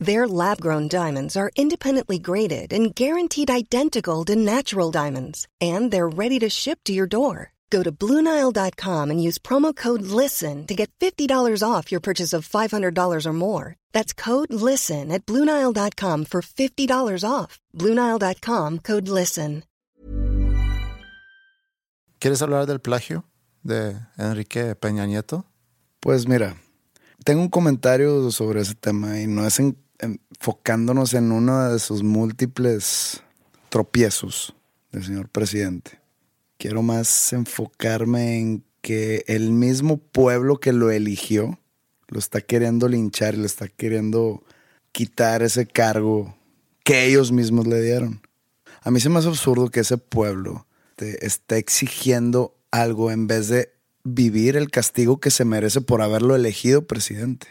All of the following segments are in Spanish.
Their lab grown diamonds are independently graded and guaranteed identical to natural diamonds, and they're ready to ship to your door. Go to Bluenile.com and use promo code LISTEN to get $50 off your purchase of $500 or more. That's code LISTEN at Bluenile.com for $50 off. Bluenile.com code LISTEN. ¿Quieres hablar del plagio de Enrique Peña Nieto? Pues mira, tengo un comentario sobre ese tema y no es en, enfocándonos en uno de sus múltiples tropiezos del señor presidente. Quiero más enfocarme en que el mismo pueblo que lo eligió lo está queriendo linchar le está queriendo quitar ese cargo que ellos mismos le dieron. A mí se me hace absurdo que ese pueblo te esté exigiendo algo en vez de vivir el castigo que se merece por haberlo elegido presidente.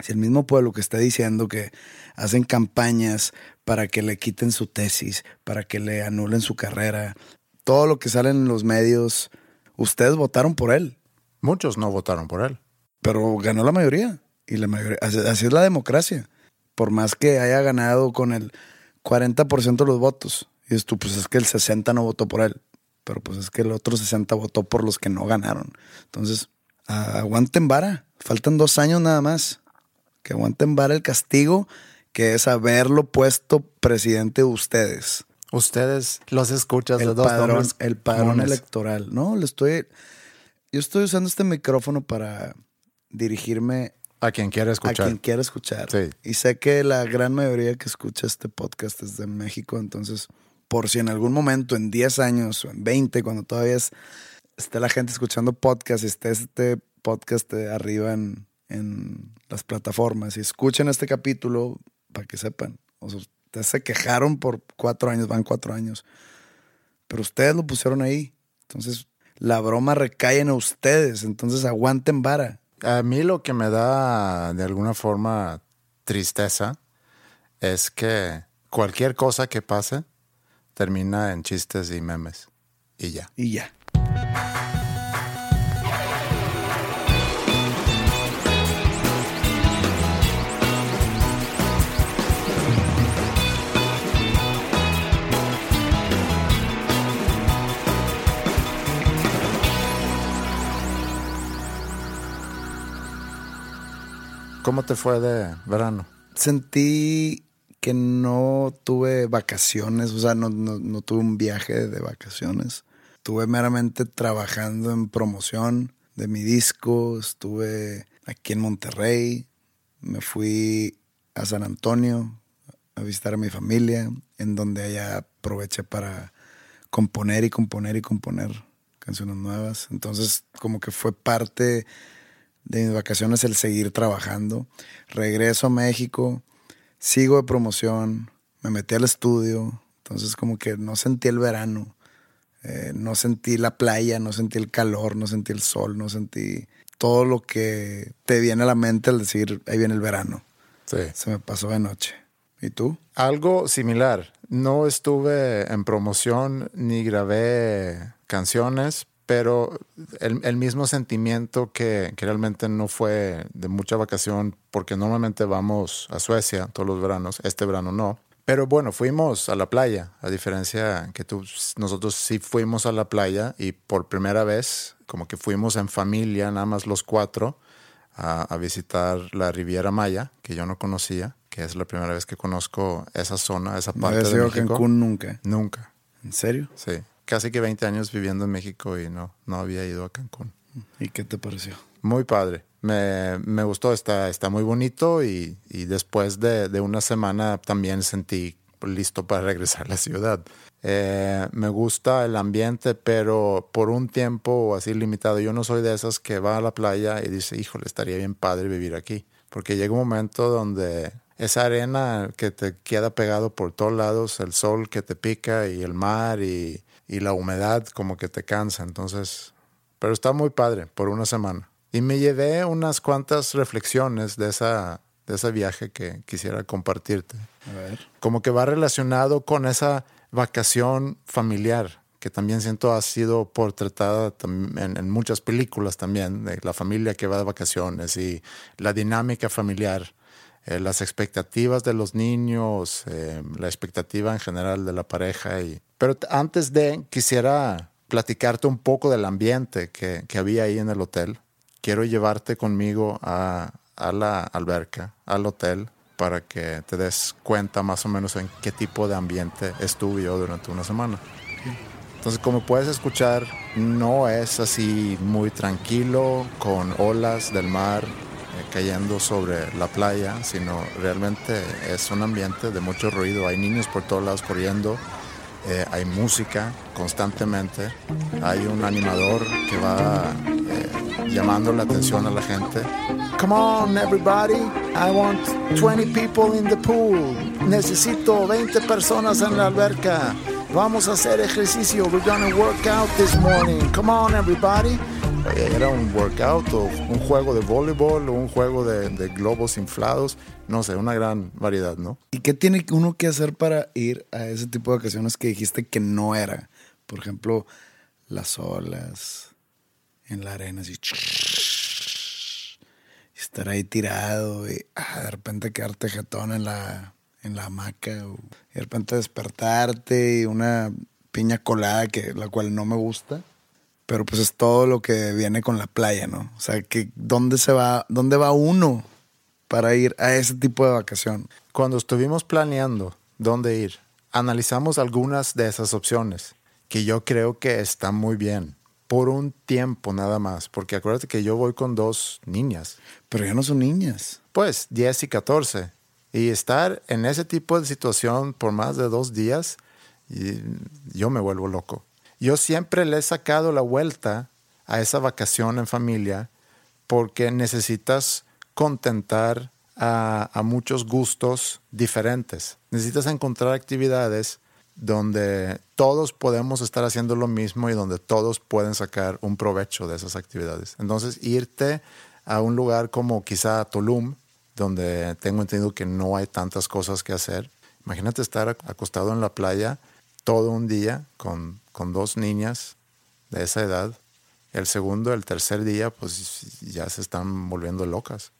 Si el mismo pueblo que está diciendo que hacen campañas para que le quiten su tesis, para que le anulen su carrera, todo lo que sale en los medios, ustedes votaron por él. Muchos no votaron por él. Pero ganó la mayoría. Y la mayoría, así, es la democracia. Por más que haya ganado con el 40% de los votos. Y es tú, pues es que el 60 no votó por él. Pero pues es que el otro 60 votó por los que no ganaron. Entonces, aguanten vara. Faltan dos años nada más. Que aguanten vara el castigo que es haberlo puesto presidente de ustedes. Ustedes los escuchas el de dos padrón, nombres el padrón electoral. No, le estoy. Yo estoy usando este micrófono para dirigirme A quien quiera a escuchar. quien quiera escuchar. Sí. Y sé que la gran mayoría que escucha este podcast es de México, entonces, por si en algún momento, en 10 años o en 20, cuando todavía es- esté la gente escuchando podcast y esté este podcast de arriba en, en las plataformas y escuchen este capítulo para que sepan. O sea, ustedes se quejaron por cuatro años, van cuatro años, pero ustedes lo pusieron ahí. Entonces, la broma recae en ustedes, entonces aguanten vara. A mí lo que me da de alguna forma tristeza es que cualquier cosa que pase termina en chistes y memes. Y ya. Y ya. ¿Cómo te fue de verano? sentí que no tuve vacaciones, o sea, no, tuve un viaje de vacaciones. Estuve meramente trabajando en promoción de mi disco, estuve aquí en Monterrey, me fui a San Antonio a visitar a mi familia, en donde allá aproveché para componer y componer y componer canciones nuevas. Entonces, como que fue parte de mis vacaciones el seguir trabajando. Regreso a México, sigo de promoción, me metí al estudio, entonces como que no sentí el verano, eh, no sentí la playa, no sentí el calor, no sentí el sol, no sentí todo lo que te viene a la mente al decir, ahí viene el verano. Sí. Se me pasó de noche. ¿Y tú? Algo similar. No estuve en promoción ni grabé canciones, pero el, el mismo sentimiento que, que realmente no fue de mucha vacación, porque normalmente vamos a Suecia todos los veranos, este verano no. Pero bueno, fuimos a la playa, a diferencia que tú, nosotros sí fuimos a la playa y por primera vez, como que fuimos en familia, nada más los cuatro, a, a visitar la Riviera Maya, que yo no conocía, que es la primera vez que conozco esa zona, esa No parte había de sido a México. Cancún nunca. Nunca, ¿En serio? sí. Casi que 20 años viviendo en México y no, no había ido a Cancún. ¿Y qué te pareció? Muy padre. Me, me gustó, está, está muy bonito y, y después de, de una semana también sentí listo para regresar a la ciudad. Eh, me gusta el ambiente, pero por un tiempo así limitado. Yo no soy de esas que va a la playa y dice, híjole, estaría bien padre vivir aquí. Porque llega un momento donde esa arena que te queda pegado por todos lados, el sol que te pica y el mar y, y la humedad como que te cansa. Entonces, pero está muy padre por una semana. Y me llevé unas cuantas reflexiones de, esa, de ese viaje que quisiera compartirte. A ver. Como que va relacionado con esa vacación familiar que también siento ha sido portretada tam- en, en muchas películas también, de la familia que va de vacaciones y la dinámica familiar, eh, las expectativas de los niños, eh, la expectativa en general de la pareja. Y... Pero antes de, quisiera platicarte un poco del ambiente que, que había ahí en el hotel. Quiero llevarte conmigo a, a la alberca, al hotel, para que te des cuenta más o menos en qué tipo de ambiente estuve yo durante una semana. Entonces, como puedes escuchar, no es así muy tranquilo con olas del mar eh, cayendo sobre la playa, sino realmente es un ambiente de mucho ruido. Hay niños por todos lados corriendo, eh, hay música constantemente, hay un animador que va eh, llamando la atención a la gente. Come on, everybody. I want 20 people in the pool. Necesito 20 personas en la alberca. Vamos a hacer ejercicio. We're gonna work out this morning. Come on, everybody. Era un workout o un juego de voleibol o un juego de, de globos inflados. No sé, una gran variedad, ¿no? ¿Y qué tiene uno que hacer para ir a ese tipo de vacaciones que dijiste que no era? Por ejemplo, las olas en la arena, así. y estar ahí tirado y ah, de repente quedarte jetón en la, en la hamaca. o- y de repente despertarte y una piña colada, que, la cual no me gusta. Pero pues es todo lo que viene con la playa, ¿no? O sea, que ¿dónde se va, dónde va uno para ir a ese tipo de vacación? Cuando estuvimos planeando dónde ir, analizamos algunas de esas opciones que yo creo que están muy bien. Por un tiempo nada más, porque acuérdate que yo voy con dos niñas, Pero ya no son niñas. pues 10 y 14. Y estar en ese tipo de situación por más de dos días, y yo me vuelvo loco. Yo siempre le he sacado la vuelta a esa vacación en familia porque necesitas contentar a, muchos gustos diferentes. Necesitas encontrar actividades donde todos podemos estar haciendo lo mismo y donde todos pueden sacar un provecho de esas actividades. Entonces, irte a un lugar como quizá Tulum, donde tengo entendido que no hay tantas cosas que hacer. Imagínate estar ac- acostado en la playa todo un día con, con dos niñas de esa edad. El segundo, el tercer día, pues ya se están volviendo locas.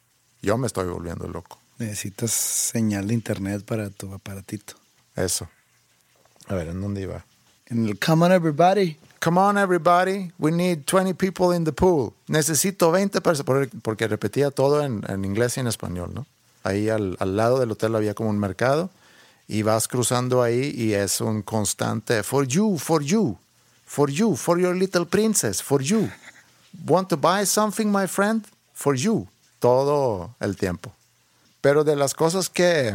Yo me estoy volviendo loco. Necesitas señal de internet para tu aparatito. Eso. A ver, ¿en dónde iba? En el Come on Everybody. Come on, everybody. We need 20 people in the pool. Necesito 20 personas. Porque- repetía todo en, en inglés y en español, ¿no? Ahí al, al lado del hotel había como un mercado y vas cruzando ahí y es un constante for you, for you, for you, for your little princess, for you. Want to buy something, my friend? For you. Todo el tiempo. Pero de las cosas que,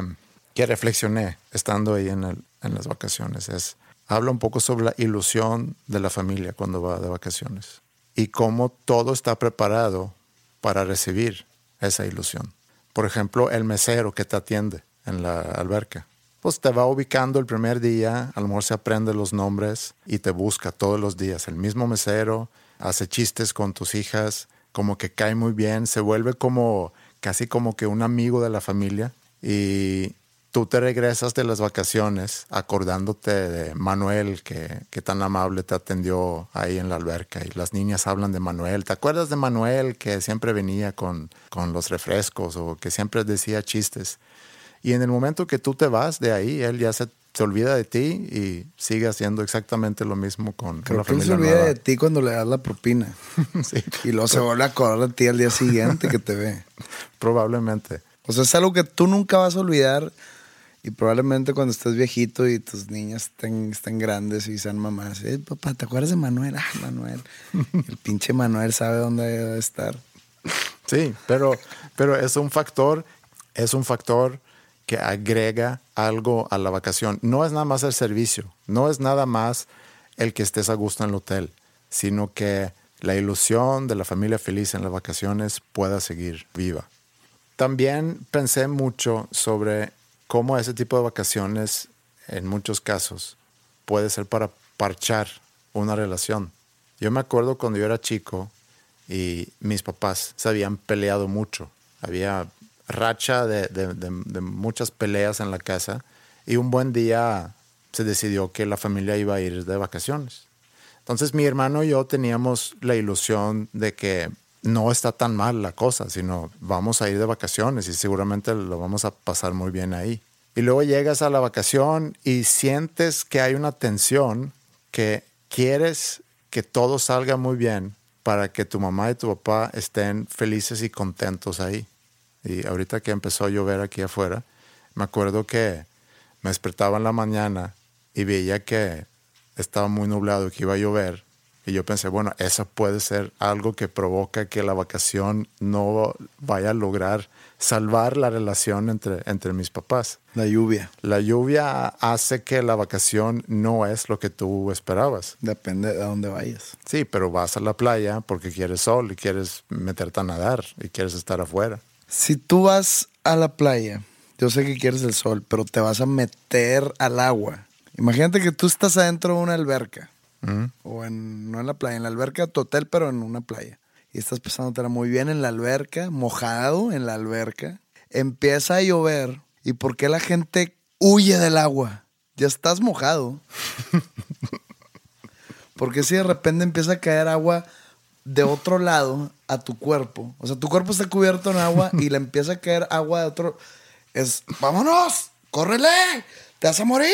que reflexioné estando ahí en, el- en las vacaciones es, habla un poco sobre la ilusión de la familia cuando va de vacaciones y cómo todo está preparado para recibir esa ilusión. Por ejemplo, el mesero que te atiende en la alberca. Pues te va ubicando el primer día, a lo mejor se aprende los nombres y te busca todos los días. El mismo mesero hace chistes con tus hijas, como que cae muy bien, se vuelve como casi como que un amigo de la familia y tú te regresas de las vacaciones acordándote de Manuel que, que tan amable te atendió ahí en la alberca y las niñas hablan de Manuel. ¿Te acuerdas de Manuel que siempre venía con, con los refrescos o que siempre decía chistes? Y en el momento que tú te vas de ahí, él ya se, se olvida de ti y sigue haciendo exactamente lo mismo con, con la que él se familia olvida nueva. de ti cuando le das la propina. Sí, Y luego se vuelve a acordar de ti al día siguiente que te ve. probablemente. O sea, es algo que tú nunca vas a olvidar. Y probablemente cuando estés viejito y tus niñas estén, estén grandes y sean mamás, eh, papá, ¿te acuerdas de Manuel? Ah, Manuel. El pinche Manuel sabe dónde debe estar. Sí, pero, pero es un factor, es un factor que agrega algo a la vacación. No es nada más el servicio, no es nada más el que estés a gusto en el hotel, sino que la ilusión de la familia feliz en las vacaciones pueda seguir viva. También pensé mucho sobre cómo ese tipo de vacaciones, en muchos casos, puede ser para parchar una relación. Yo me acuerdo cuando yo era chico y mis papás se habían peleado mucho. Había racha de, de- de- muchas peleas en la casa y un buen día se decidió que la familia iba a ir de vacaciones. Entonces mi hermano y yo teníamos la ilusión de que no está tan mal la cosa, sino vamos a ir de vacaciones y seguramente lo vamos a pasar muy bien ahí. Y luego llegas a la vacación y sientes que hay una tensión que quieres que todo salga muy bien para que tu mamá y tu papá estén felices y contentos ahí. Y ahorita que empezó a llover aquí afuera, me acuerdo que me despertaba en la mañana y veía que estaba muy nublado y que iba a llover. Y yo pensé, bueno, eso puede ser algo que provoca que la vacación no vaya a lograr salvar la relación entre, entre mis papás. La lluvia. La lluvia hace que la vacación no es lo que tú esperabas. Depende de dónde vayas. Sí, pero vas a la playa porque quieres sol y quieres meterte a nadar y quieres estar afuera. Si tú vas a la playa, yo sé que quieres el sol, pero te vas a meter al agua. Imagínate que tú estás adentro de una alberca. O en, no en la playa, en la alberca tu hotel, pero en una playa. Y estás pasándotela muy bien en la alberca, mojado en la alberca. Empieza a llover. ¿Y por qué la gente huye del agua? Ya estás mojado. Porque si de repente empieza a caer agua de otro lado a tu cuerpo, o sea, tu cuerpo está cubierto en agua y le empieza a caer agua de otro, es, vámonos, córrele, te vas a morir.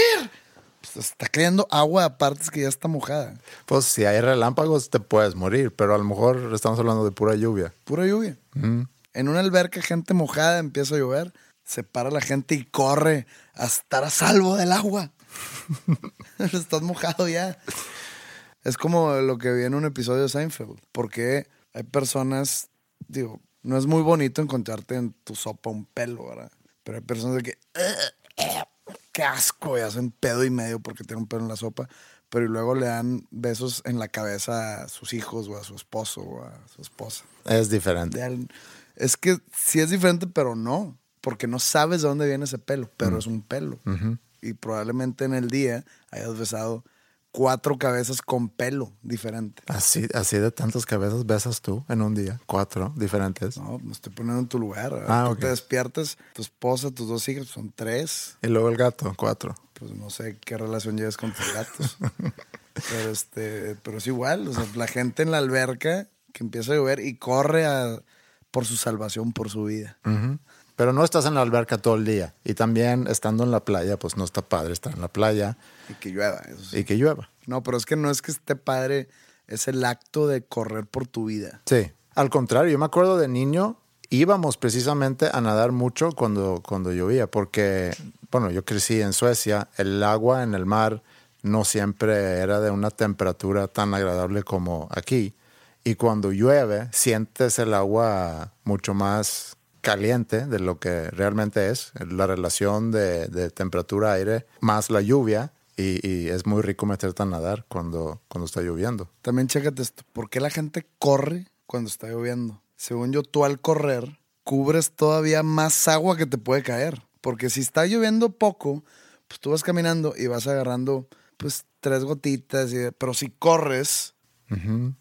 Pues está cayendo agua a partes que ya está mojada. Pues si hay relámpagos te puedes morir, pero a lo mejor estamos hablando de pura lluvia. Pura lluvia. En una alberca, gente mojada, empieza a llover, se para la gente y corre a estar a salvo del agua. Estás mojado ya. Es como lo que vi en un episodio de Seinfeld. Porque hay personas, digo, no es muy bonito encontrarte en tu sopa un pelo, ¿verdad? Pero hay personas de que, qué asco, y hacen pedo y medio porque tienen un pelo en la sopa. Pero y luego le dan besos en la cabeza a sus hijos o a su esposo o a su esposa. Es diferente. Es que sí es diferente, pero no. Porque no sabes de dónde viene ese pelo, pero es un pelo. Y probablemente en el día hayas besado cuatro cabezas con pelo diferente. Así, así de tantas cabezas besas tú en un día, cuatro diferentes. No, me estoy poniendo en tu lugar. Ah, Tú te despiertas, tu esposa, tus dos hijos, son tres. Y luego el gato, cuatro. Pues no sé qué relación lleves con tus gatos. pero este, pero es igual. O sea, la gente en la alberca que empieza a llover y corre a- por su salvación, por su vida. Pero no estás en la alberca todo el día. Y también estando en la playa, pues no está padre estar en la playa Y que llueva, eso sí. y que llueva. No, pero es que no es que esté padre, es el acto de correr por tu vida. Sí. Al contrario, yo me acuerdo de niño, íbamos precisamente a nadar mucho cuando, cuando llovía, porque, bueno, yo crecí en Suecia, el agua en el mar no siempre era de una temperatura tan agradable como aquí. Y cuando llueve, sientes el agua mucho más caliente de lo que realmente es, la relación de, de temperatura-aire más la lluvia. Y, y es muy rico meterte a nadar cuando, cuando está lloviendo. También chécate esto, ¿por qué la gente corre cuando está lloviendo? Según yo, tú al correr cubres todavía más agua que te puede caer. Porque si está lloviendo poco, pues tú vas caminando y vas agarrando pues tres gotitas. y- pero si corres,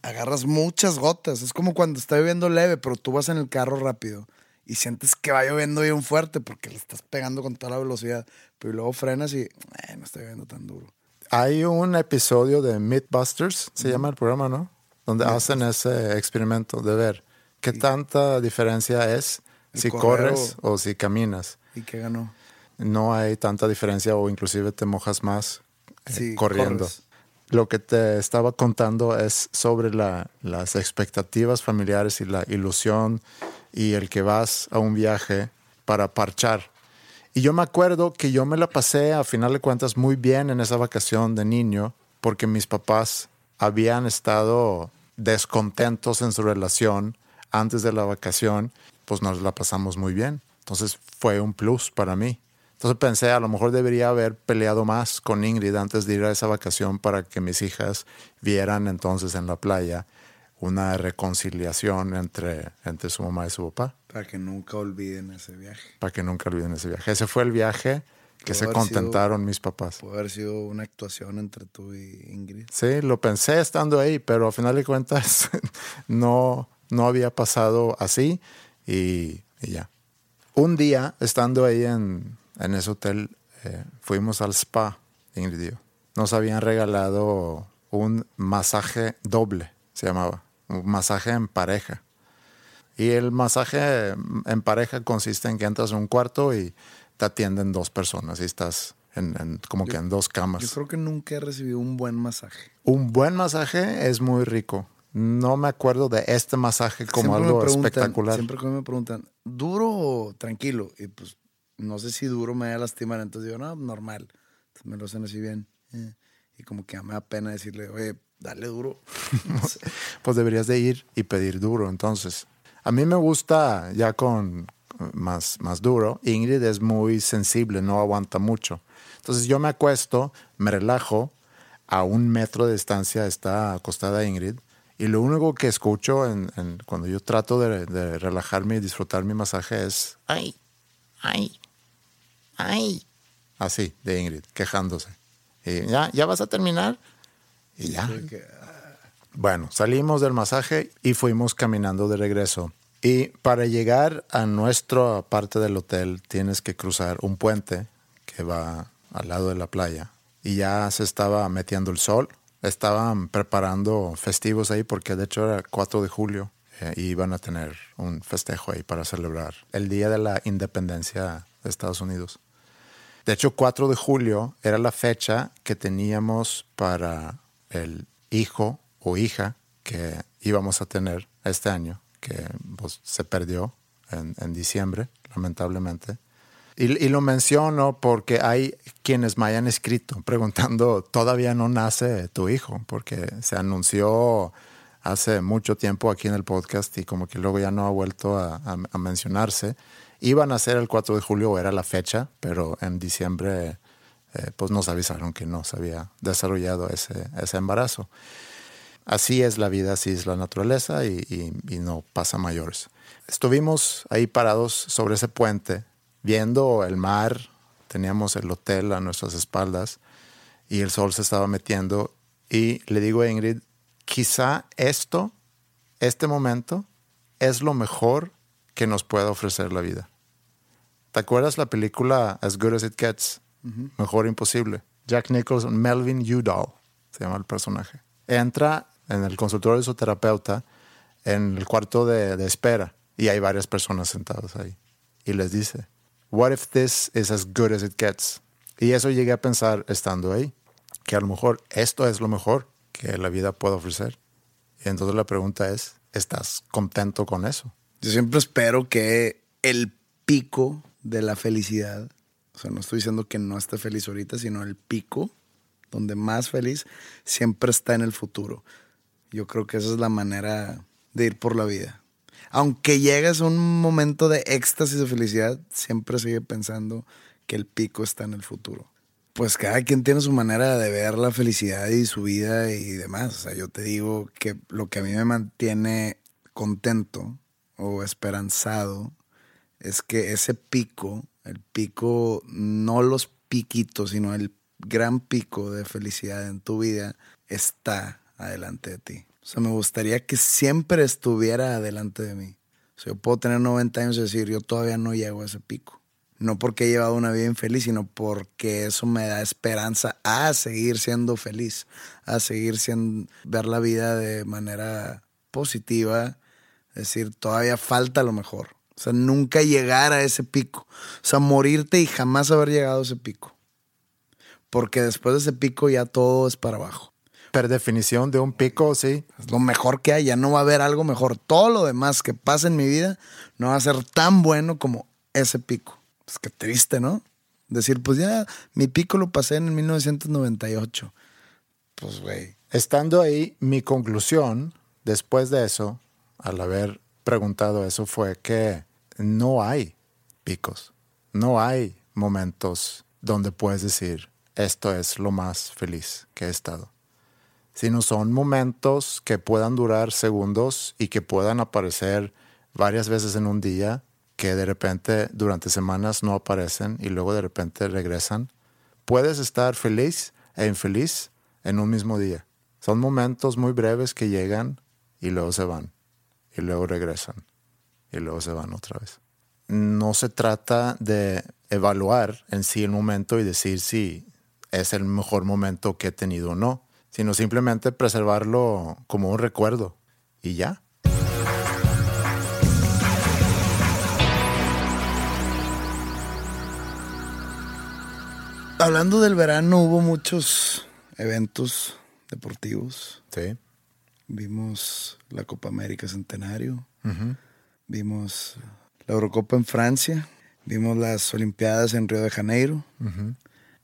agarras muchas gotas. Es como cuando está lloviendo leve, pero tú vas en el carro rápido y sientes que va lloviendo bien fuerte porque le estás pegando con toda la velocidad. Pero luego frenas y "Eh, no está lloviendo tan duro. Hay un episodio de Mythbusters, se llama el programa, ¿no? Donde hacen ese experimento de ver qué tanta diferencia es si correr corres o... si caminas. ¿Y qué ganó? No hay tanta diferencia o inclusive te mojas más eh, Sí, corriendo. corres. Lo que te estaba contando es sobre la- las expectativas familiares y la ilusión y el que vas a un viaje para parchar. Y yo me acuerdo que yo me la pasé a final de cuentas muy bien en esa vacación de niño porque mis papás habían estado descontentos en su relación antes de la vacación, pues nos la pasamos muy bien. Entonces fue un plus para mí. Entonces pensé, a lo mejor debería haber peleado más con Ingrid antes de ir a esa vacación para que mis hijas vieran entonces en la playa una reconciliación entre, entre su mamá y su papá. Para que nunca olviden ese viaje. Para que nunca olviden ese viaje. Ese fue el viaje que se contentaron mis papás. Puede haber sido una actuación entre tú y Ingrid. Sí, lo pensé estando ahí, pero al final de cuentas no, no había pasado así y, ya. Un día, estando ahí en, en ese hotel, eh, fuimos al spa, Ingrid y yo. Nos habían regalado un masaje doble, se llamaba, un masaje en pareja. Y el masaje en pareja consiste en que entras en un cuarto y te atienden dos personas y estás en, como que en dos camas. Yo creo que nunca he recibido un buen masaje. Un buen masaje es muy rico. No me acuerdo de este masaje como algo espectacular. Siempre que me preguntan, ¿duro o tranquilo? Y pues no sé si duro me va a lastimar. Entonces digo, no, normal. Entonces me lo hacen así bien. Eh, y como que me da pena decirle, oye, dale duro. pues deberías de ir y pedir duro. Entonces, a mí me gusta ya con más, más duro. Ingrid es muy sensible, no aguanta mucho. Entonces yo me acuesto, me relajo, a un metro de distancia está acostada Ingrid. Y lo único que escucho en, cuando yo trato de, relajarme y disfrutar mi masaje es ay, ay, ay. Así, de Ingrid, quejándose. Y ya, ya vas a terminar. Y ya. Bueno, salimos del masaje y fuimos caminando de regreso. Y para llegar a nuestra parte del hotel tienes que cruzar un puente que va al lado de la playa. Y ya se estaba metiendo el sol. Estaban preparando festivos ahí porque de hecho era 4 de julio eh, y iban a tener un festejo ahí para celebrar el Día de la Independencia de Estados Unidos. De hecho, 4 de julio era la fecha que teníamos para el hijo o hija que íbamos a tener este año que pues, se perdió en, diciembre, lamentablemente. Y, lo menciono porque hay quienes me hayan escrito preguntando, todavía no nace tu hijo, porque se anunció hace mucho tiempo aquí en el podcast y como que luego ya no ha vuelto a, mencionarse. Iban a ser el 4 de julio, era la fecha, pero en diciembre eh, pues nos avisaron que no se había desarrollado ese, ese embarazo así es la vida, así es la naturaleza y, no pasa mayores. Estuvimos ahí parados sobre ese puente, viendo el mar, teníamos el hotel a nuestras espaldas y el sol se estaba metiendo y le digo a Ingrid, quizá esto, este momento, es lo mejor que nos puede ofrecer la vida. ¿Te acuerdas la película As Good as It Gets? Mejor Imposible. Jack Nicholson, Melvin Udall, se llama el personaje. Entra en el consultorio de su terapeuta, en el cuarto de, espera, y hay varias personas sentadas ahí. Y les dice, What if this is as good as it gets? Y eso llegué a pensar estando ahí, que a lo mejor esto es lo mejor que la vida puede ofrecer. Y entonces la pregunta es, ¿estás contento con eso? Yo siempre espero que el pico de la felicidad, o sea, no estoy diciendo que no esté feliz ahorita, sino el pico, donde más feliz, siempre está en el futuro. Yo creo que esa es la manera de ir por la vida. Aunque llegues a un momento de éxtasis de felicidad, siempre sigue pensando que el pico está en el futuro. Pues cada quien tiene su manera de ver la felicidad y su vida y demás. O sea, yo te digo que lo que a mí me mantiene contento o esperanzado es que ese pico, el pico, no los piquitos, sino el gran pico de felicidad en tu vida está adelante de ti. O sea, me gustaría que siempre estuviera adelante de mí. O sea, yo puedo tener 90 años y decir, yo todavía no llego a ese pico. No porque he llevado una vida infeliz, sino porque eso me da esperanza a seguir siendo feliz, a seguir siendo, ver la vida de manera positiva. Decir, todavía falta lo mejor. O sea, nunca llegar a ese pico. O sea, morirte y jamás haber llegado a ese pico. Porque después de ese pico ya todo es para abajo per definición de un pico, sí. Es lo mejor que hay, ya no va a haber algo mejor. Todo lo demás que pasa en mi vida no va a ser tan bueno como ese pico. Pues qué triste, ¿no? Decir, pues ya mi pico lo pasé en 1998. Pues, güey. Estando ahí, mi conclusión después de eso, al haber preguntado eso, fue que no hay picos. No hay momentos donde puedes decir, esto es lo más feliz que he estado sino son momentos que puedan durar segundos y que puedan aparecer varias veces en un día, que de repente durante semanas no aparecen y luego de repente regresan. Puedes estar feliz e infeliz en un mismo día. Son momentos muy breves que llegan y luego se van y luego regresan y luego se van otra vez. No se trata de evaluar en sí el momento y decir si es el mejor momento que he tenido o no, sino simplemente preservarlo como un recuerdo y ya. Hablando del verano, hubo muchos eventos deportivos. Sí. Vimos la Copa América Centenario. Vimos la Eurocopa en Francia. Vimos las Olimpiadas en Río de Janeiro.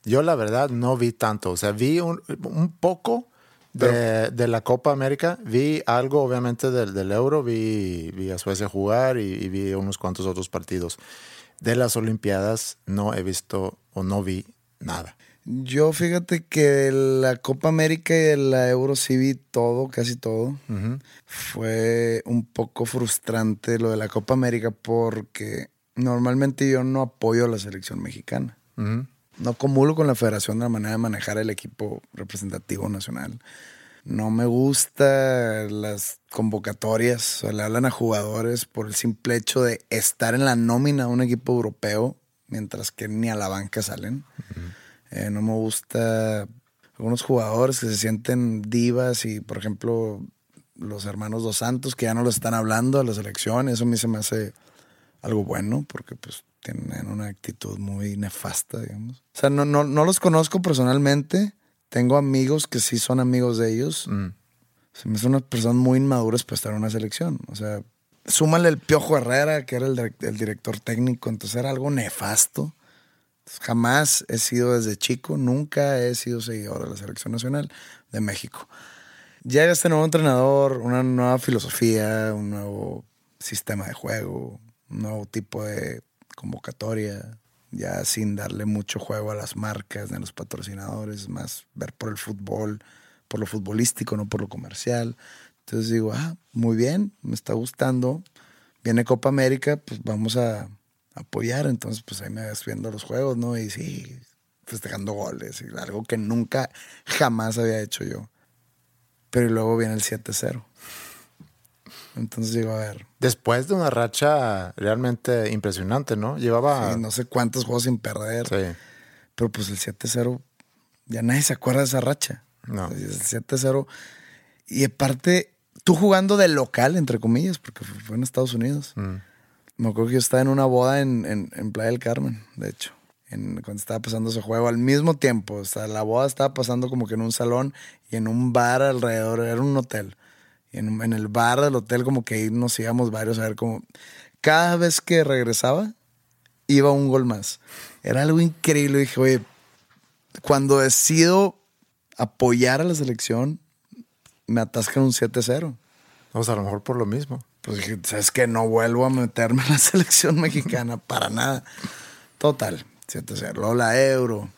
Yo la verdad no vi tanto, o sea, vi un, poco de, la Copa América, vi algo obviamente del, Euro, vi, vi, a Suecia jugar y, y, vi unos cuantos otros partidos. De las Olimpiadas no he visto o no vi nada. Yo fíjate que la Copa América y la Euro sí vi todo, casi todo. Fue un poco frustrante lo de la Copa América porque normalmente yo no apoyo a la selección mexicana. No comulgo con la federación de la manera de manejar el equipo representativo nacional. No me gusta las convocatorias, o le hablan a jugadores por el simple hecho de estar en la nómina de un equipo europeo, mientras que ni a la banca salen. Eh, no me gusta algunos jugadores que se sienten divas y, por ejemplo, los hermanos Dos Santos que ya no lo están hablando a la selección. Eso a mí se me hace algo bueno porque pues tienen una actitud muy nefasta, digamos. O sea, no, no, no los conozco personalmente. Tengo amigos que sí son amigos de ellos. Mm. Se me son unas personas muy inmaduras para estar en una selección. O sea, súmale el Piojo Herrera, que era el, el director técnico, entonces era algo nefasto. Jamás he sido desde chico, nunca he sido seguidor de la selección nacional de México. Llega este nuevo entrenador, una nueva filosofía, un nuevo sistema de juego, un nuevo tipo de convocatoria, ya sin darle mucho juego a las marcas, a los patrocinadores, más ver por el fútbol, por lo futbolístico, no por lo comercial. Entonces digo, ah, muy bien, me está gustando. Viene Copa América, pues vamos a apoyar. Entonces, pues ahí me ves viendo los juegos, ¿no? Y sí, festejando goles, y algo que nunca, jamás había hecho yo. Pero luego viene el 7-0. Entonces digo, a ver. Después de una racha realmente impresionante, ¿no? Llevaba. no sé cuántos juegos sin perder. Sí. Pero pues el 7-0, ya nadie se acuerda de esa racha. No. El 7-0. Y aparte, tú jugando de local, entre comillas, porque fue en Estados Unidos. Mm. Me acuerdo que yo estaba en una boda en, en, Playa del Carmen, de hecho, en, cuando estaba pasando ese juego al mismo tiempo. O sea, la boda estaba pasando como que en un salón y en un bar alrededor, era un hotel. Y en, en el bar del hotel, como que ahí nos íbamos varios a ver como. Cada vez que regresaba, iba un gol más. Era algo increíble. dije, oye, cuando decido apoyar a la selección, me atascan un 7-0. Vamos, a lo mejor por lo mismo pues dije, ¿sabes que No vuelvo a meterme en la selección mexicana para nada. Total, 7-0. Luego la Euro.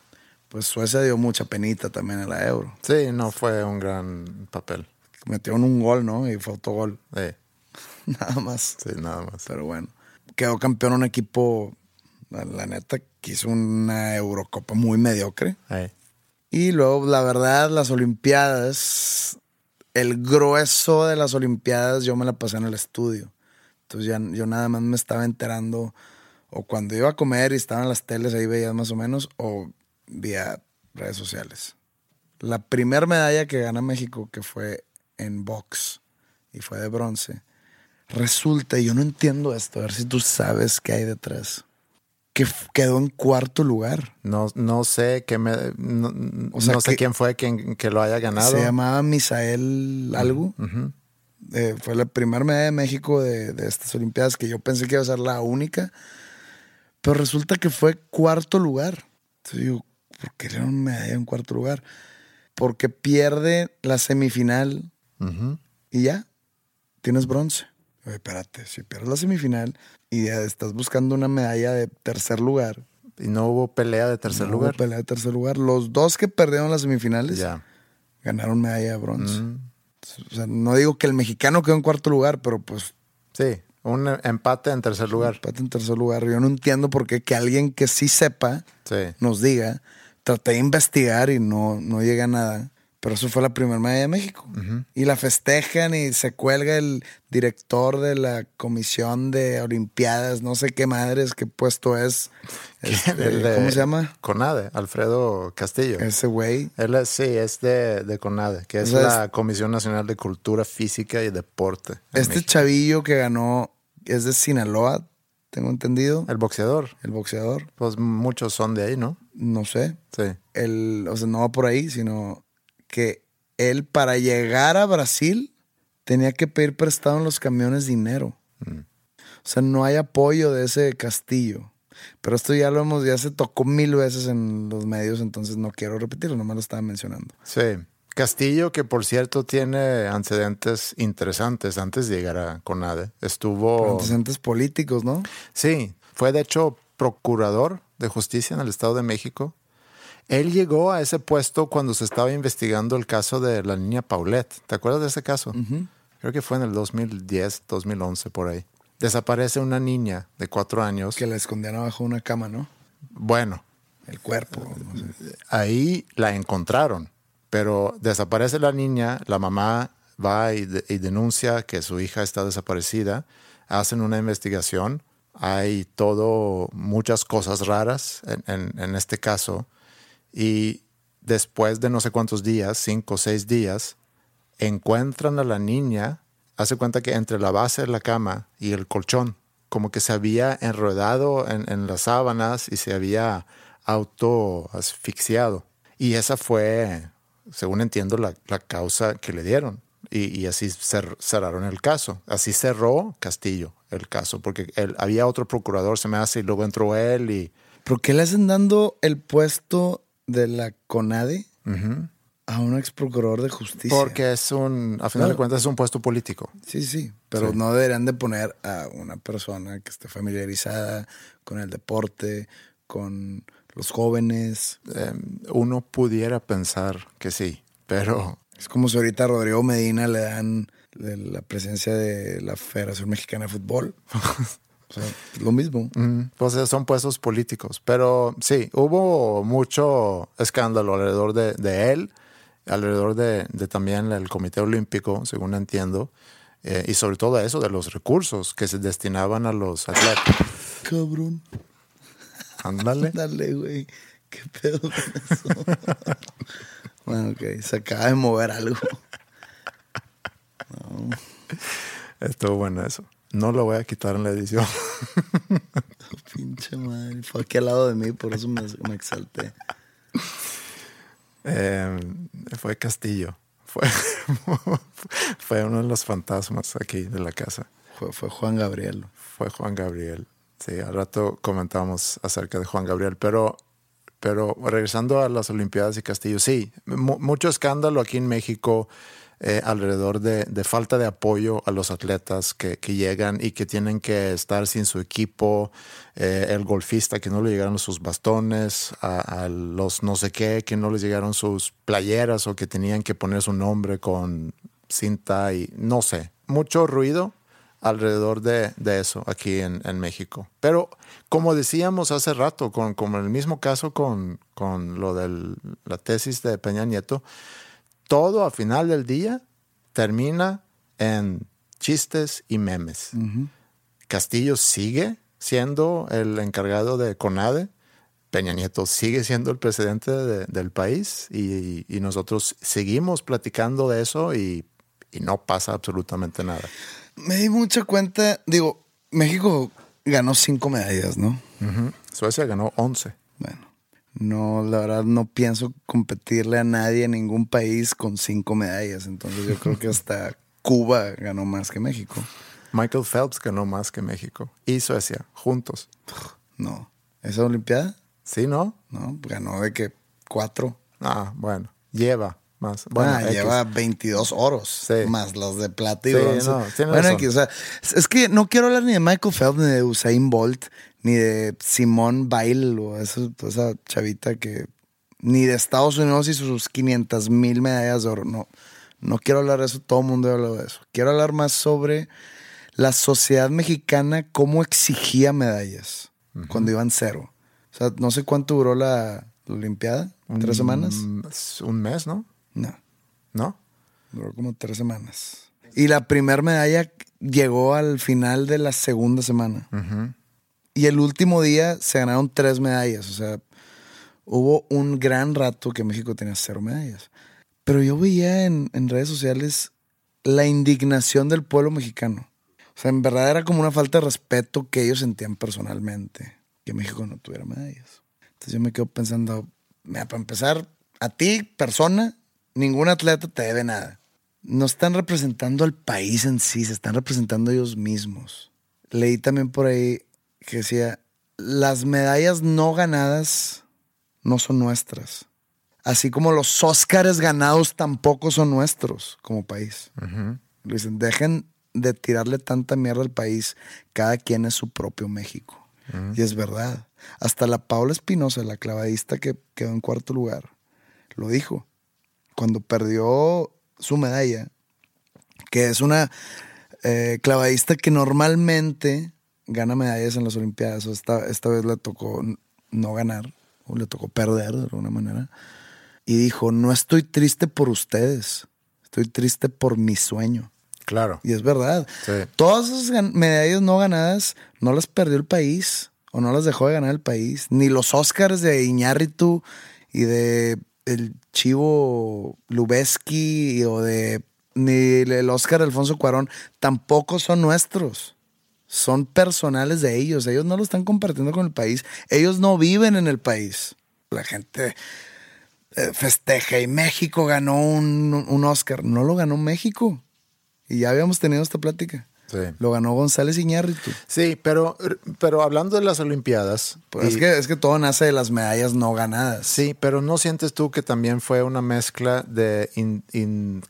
Pues Suecia dio mucha penita también en la Euro. Sí, no fue un gran papel. Metieron un gol, ¿no? Y fue autogol. Sí. nada más. Sí, nada más. Pero bueno. Quedó campeón un equipo, la, neta, que hizo una Eurocopa muy mediocre. Sí. Y luego, la verdad, las Olimpiadas el grueso de las Olimpiadas yo me la pasé en el estudio. Entonces ya, yo nada más me estaba enterando, o cuando iba a comer y estaban las teles, ahí veías más o menos, o vía redes sociales. La primera medalla que gana México, que fue en box, y fue de bronce, resulta, yo no entiendo esto, a ver si tú sabes qué hay detrás que quedó en cuarto lugar. No, no sé qué me, no, sé quién fue quien que lo haya ganado. Se llamaba Misael algo. Eh, fue la primera medalla de México de, estas Olimpiadas que yo pensé que iba a ser la única. Pero resulta que fue cuarto lugar. Entonces digo, ¿por qué era una medalla en cuarto lugar? Porque pierde la semifinal y ya, tienes bronce. Oye, espérate, si pierdes la semifinal, y estás buscando una medalla de tercer lugar. Y no hubo pelea de tercer lugar. Hubo pelea de tercer lugar. Los dos que perdieron las semifinales ganaron medalla de bronce. O sea, no digo que el mexicano quedó en cuarto lugar, pero pues Sí, un empate en tercer lugar. empate en tercer lugar. Yo no entiendo por qué que alguien que sí sepa Sí. nos diga. Traté de investigar y no, no llega a nada. Pero eso fue la primera medalla de México. Y la festejan y se cuelga el director de la comisión de Olimpiadas, no sé qué madres, qué puesto es. Este, de ¿Cómo se llama? CONADE, Alfredo Castillo. Ese güey. Él es, sí, es de, de CONADE, que es O sea, la Comisión Nacional de Cultura Física y Deporte. Este México. chavillo que ganó es de Sinaloa, tengo entendido. El boxeador. El boxeador. Pues muchos son de ahí, ¿no? No sé. Sí. el, o sea, no va por ahí, sino que él para llegar a Brasil tenía que pedir prestado en los camiones dinero. Mm. O sea, no hay apoyo de ese castillo. Pero esto ya lo hemos, ya se tocó mil veces en los medios, entonces no quiero repetirlo, nomás lo estaba mencionando. Sí. Castillo, que por cierto tiene antecedentes interesantes antes de llegar a CONADE. Estuvo. Antecedentes políticos, ¿no? Sí, fue de hecho procurador de justicia en el Estado de México. Él llegó a ese puesto cuando se estaba investigando el caso de la niña Paulette. ¿Te acuerdas de ese caso? Creo que fue en el 2010, 2011, por ahí. Desaparece una niña de cuatro años. Que la escondían abajo de una cama, ¿no? Bueno, El cuerpo. no sé. ahí la encontraron, pero desaparece la niña, la mamá va y, de- y denuncia que su hija está desaparecida, hacen una investigación, hay todo, muchas cosas raras en, en- en este caso, y después de no sé cuántos días, cinco o seis días, encuentran a la niña, hace cuenta que entre la base de la cama y el colchón, como que se había enredado en, en las sábanas y se había auto asfixiado. Y esa fue, según entiendo, la, la causa que le dieron. Y, así cer- cerraron el caso. Así cerró Castillo el caso, porque había otro procurador, se me hace, y luego entró él y... ¿Por qué le hacen dando el puesto de la CONADE a un ex procurador de justicia? Porque es un, a final de cuentas, es un puesto político. Sí, sí, pero Sí. no deberían de poner a una persona que esté familiarizada con el deporte, con los jóvenes. Eh, uno pudiera pensar que sí, pero Es como si ahorita a Rodrigo Medina le dan la presencia de la Federación Mexicana de Fútbol. o sea, es lo mismo. mm, pues eh, son puestos políticos. Pero sí, hubo mucho escándalo alrededor de, de él, alrededor de, de también el Comité Olímpico, según entiendo, eh, y sobre todo eso de los recursos que se destinaban a los atletas. Cabrón. Ándale. Dale, güey. ¿Qué pedo con eso? bueno, ok. Se acaba de mover algo. Estuvo bueno eso. No lo voy a quitar en la edición. Pinche madre. Fue aquí al lado de mí, por eso me, me exalté. Eh, fue Castillo. Fue, fue uno de los fantasmas aquí de la casa. Fue, fue Juan Gabriel. Fue Juan Gabriel. Sí, al rato comentamos acerca de Juan Gabriel, pero, pero regresando a las Olimpiadas y Castillo, sí, mu- mucho escándalo aquí en México eh, alrededor de, de falta de apoyo a los atletas que, que llegan y que tienen que estar sin su equipo, eh, el golfista que no le llegaron sus bastones, a, los no sé qué que no les llegaron sus playeras o que tenían que poner su nombre con cinta y no sé, mucho ruido alrededor de, de eso aquí en, en México. Pero como decíamos hace rato, con, como el mismo caso con, con lo de la tesis de Peña Nieto, todo al final del día termina en chistes y memes. Castillo sigue siendo el encargado de CONADE. Peña Nieto sigue siendo el presidente de- del país y, y nosotros seguimos platicando de eso y, y no pasa absolutamente nada. Me di mucha cuenta, digo, México ganó cinco medallas, ¿no? Suecia ganó 11. Bueno, no, la verdad no pienso competirle a nadie en ningún país con cinco medallas. Entonces yo creo que hasta Cuba ganó más que México. Michael Phelps ganó más que México y Suecia juntos. No. ¿Esa Olimpiada? ¿Sí, no? No, ganó de que cuatro. Ah, bueno, lleva más. Bueno, ah, X. lleva 22 oros. Sí. Más los de plata y Sí, bronce. no, bueno. X, o sea, es- que no quiero hablar ni de Michael Phelps, ni de Usain Bolt, ni de Simone Biles o esa, esa chavita que Ni de Estados Unidos y sus 500 mil medallas de oro. No, no quiero hablar de eso. Todo el mundo ha hablado de eso. Quiero hablar más sobre la sociedad mexicana, cómo exigía medallas cuando iban cero. O sea, no sé cuánto duró la, la Olimpiada. ¿Tres semanas? Un mes, ¿no? No. ¿No? Duró como tres semanas. Y la primera medalla llegó al final de la segunda semana. Y el último día se ganaron tres medallas. O sea, hubo un gran rato que México tenía cero medallas. Pero yo veía en, en redes sociales la indignación del pueblo mexicano. O sea, en verdad era como una falta de respeto que ellos sentían personalmente que México no tuviera medallas. Entonces yo me quedo pensando, mira, para empezar, a ti, persona, ningún atleta te debe nada. No están representando al país en sí, se están representando ellos mismos. Leí también por ahí que decía, las medallas no ganadas no son nuestras. Así como los Óscares ganados tampoco son nuestros como país. Dicen, dejen de tirarle tanta mierda al país. Cada quien es su propio México. Y es verdad. Hasta la Paula Espinosa, la clavadista que quedó en cuarto lugar, lo dijo. Cuando perdió su medalla, que es una eh, clavadista que normalmente gana medallas en las Olimpiadas. Esta, esta vez le tocó no ganar, o le tocó perder de alguna manera. Y dijo, no estoy triste por ustedes, estoy triste por mi sueño. Claro. Y es verdad. Todas esas medallas no ganadas no las perdió el país o no las dejó de ganar el país. Ni los Oscars de Iñárritu y de el Chivo Lubeski o de ni el Oscar Alfonso Cuarón tampoco son nuestros. Son personales de ellos. Ellos no lo están compartiendo con el país. Ellos no viven en el país. La gente eh, festeja y México ganó un, un Oscar. No lo ganó México. Y ya habíamos tenido esta plática. Sí. Lo ganó González Iñárritu. Sí, pero, pero hablando de las Olimpiadas. Pues es, que, es que todo nace de las medallas no ganadas. Sí, pero ¿no sientes tú que también fue una mezcla de,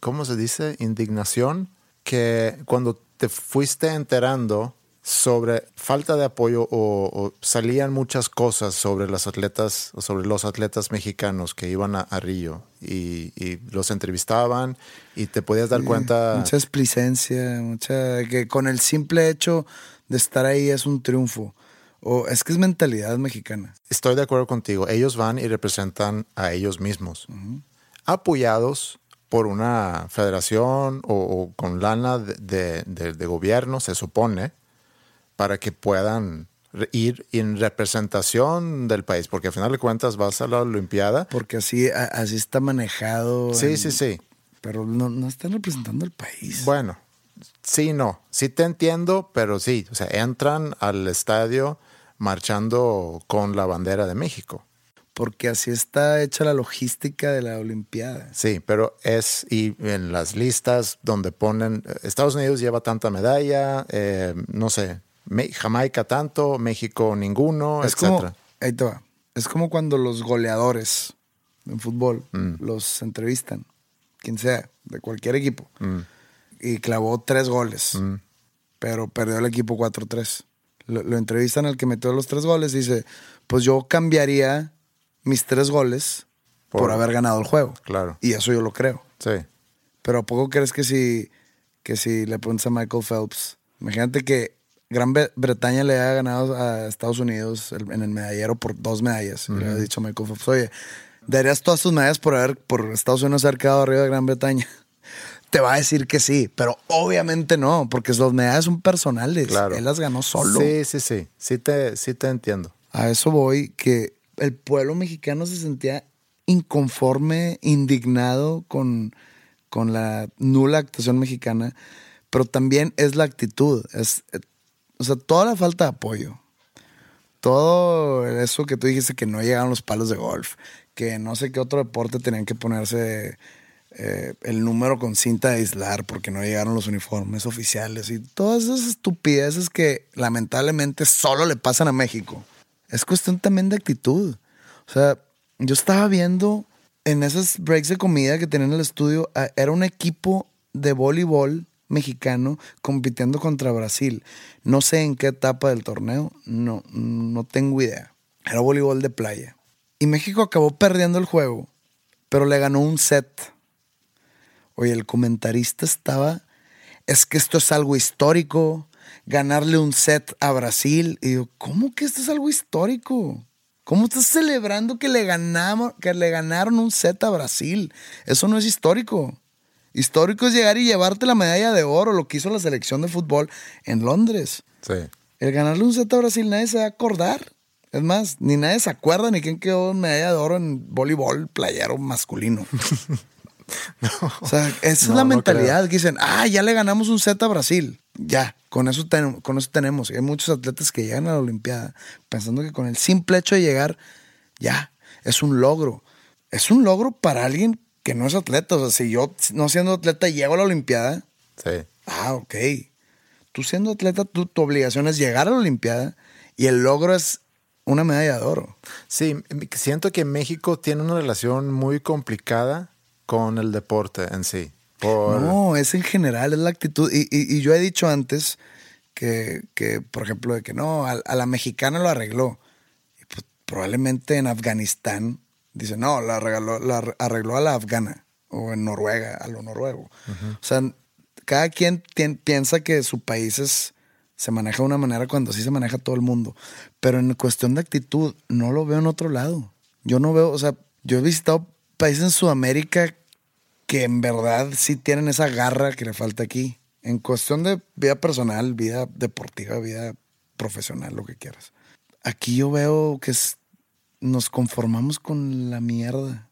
¿cómo se dice? Indignación. Que cuando te fuiste enterando sobre falta de apoyo o, salían muchas cosas sobre las atletas o sobre los atletas mexicanos que iban a, Río y, los entrevistaban y te podías dar cuenta mucha explicencia mucha que con el simple hecho de estar ahí es un triunfo. O es que es mentalidad mexicana. Estoy de acuerdo contigo. Ellos van y representan a ellos mismos. Apoyados por una federación o, con lana de, de gobierno se supone para que puedan ir en representación del país, porque al final de cuentas vas a la Olimpiada. Porque así, así está manejado. Sí, sí, sí. Pero no, no están representando el país. Bueno, sí, no. Sí te entiendo, pero sí. O sea, entran al estadio marchando con la bandera de México. Porque así está hecha la logística de la Olimpiada. Sí, pero es, y en las listas donde ponen, Estados Unidos lleva tanta medalla, eh, no sé, Jamaica tanto, México ninguno, es Como, ahí te va. Es como cuando los goleadores en fútbol mm. los entrevistan, quien sea, de cualquier equipo, mm. y clavó tres goles, mm. pero perdió el equipo 4-3. Lo, entrevistan al que metió los tres goles y dice, pues yo cambiaría mis tres goles por, haber ganado el juego. Claro. Y eso yo lo creo. Sí. Pero ¿a poco crees que si, que si le pones a Michael Phelps, imagínate que Gran Bretaña le ha ganado a Estados Unidos en el medallero por dos medallas. Le ha dicho Michael Phelps, oye, ¿darías todas tus medallas por, haber, por Estados Unidos haber quedado arriba de Gran Bretaña? Te va a decir que sí, pero obviamente no, porque las medallas son personales. Él las ganó solo. Sí, sí, sí. Sí te, sí te entiendo. A eso voy, que el pueblo mexicano se sentía inconforme, indignado con, con la nula actuación mexicana, pero también es la actitud. Es, o sea, toda la falta de apoyo, todo eso que tú dijiste que no llegaron los palos de golf, que no sé qué otro deporte tenían que ponerse eh, el número con cinta de aislar porque no llegaron los uniformes oficiales y todas esas estupideces que lamentablemente solo le pasan a México. Es cuestión también de actitud. O sea, yo estaba viendo en esos breaks de comida que tenían en el estudio, era un equipo de voleibol mexicano compitiendo contra Brasil. No sé en qué etapa del torneo, no, no tengo idea. Era voleibol de playa. Y México acabó perdiendo el juego, pero le ganó un set. Oye, el comentarista estaba, es que esto es algo histórico, ganarle un set a Brasil. Y yo, ¿cómo que esto es algo histórico? ¿Cómo estás celebrando que le, ganamos, que le ganaron un set a Brasil? Eso no es histórico. Histórico es llegar y llevarte la medalla de oro, lo que hizo la selección de fútbol en Londres. Sí. El ganarle un set a Brasil nadie se va a acordar. Es más, ni nadie se acuerda ni quién quedó en medalla de oro en voleibol playero masculino. O sea, esa es la mentalidad que dicen, ah, ya le ganamos un set a Brasil. Ya, con eso, con eso tenemos. Hay muchos atletas que llegan a la Olimpiada pensando que con el simple hecho de llegar, ya, es un logro. Es un logro para alguien que no es atleta. O sea, si yo no siendo atleta llego a la Olimpiada. Sí. Ah, ok. Tú siendo atleta, tu, tu obligación es llegar a la Olimpiada y el logro es una medalla de oro. Sí, siento que México tiene una relación muy complicada con el deporte en sí. No, es en general, es la actitud. Y, yo he dicho antes que, que, por ejemplo, de que no, a, la mexicana lo arregló. Y pues, probablemente en Afganistán, dice, no, la, arregló, la arregló a la afgana. O en Noruega, a lo noruego. O sea, cada quien piensa que su país es, se maneja de una manera cuando sí se maneja todo el mundo. Pero en cuestión de actitud, no lo veo en otro lado. Yo no veo, o sea, yo he visitado países en Sudamérica que en verdad sí tienen esa garra que le falta aquí. En cuestión de vida personal, vida deportiva, vida profesional, lo que quieras. Aquí yo veo que nos conformamos con la mierda,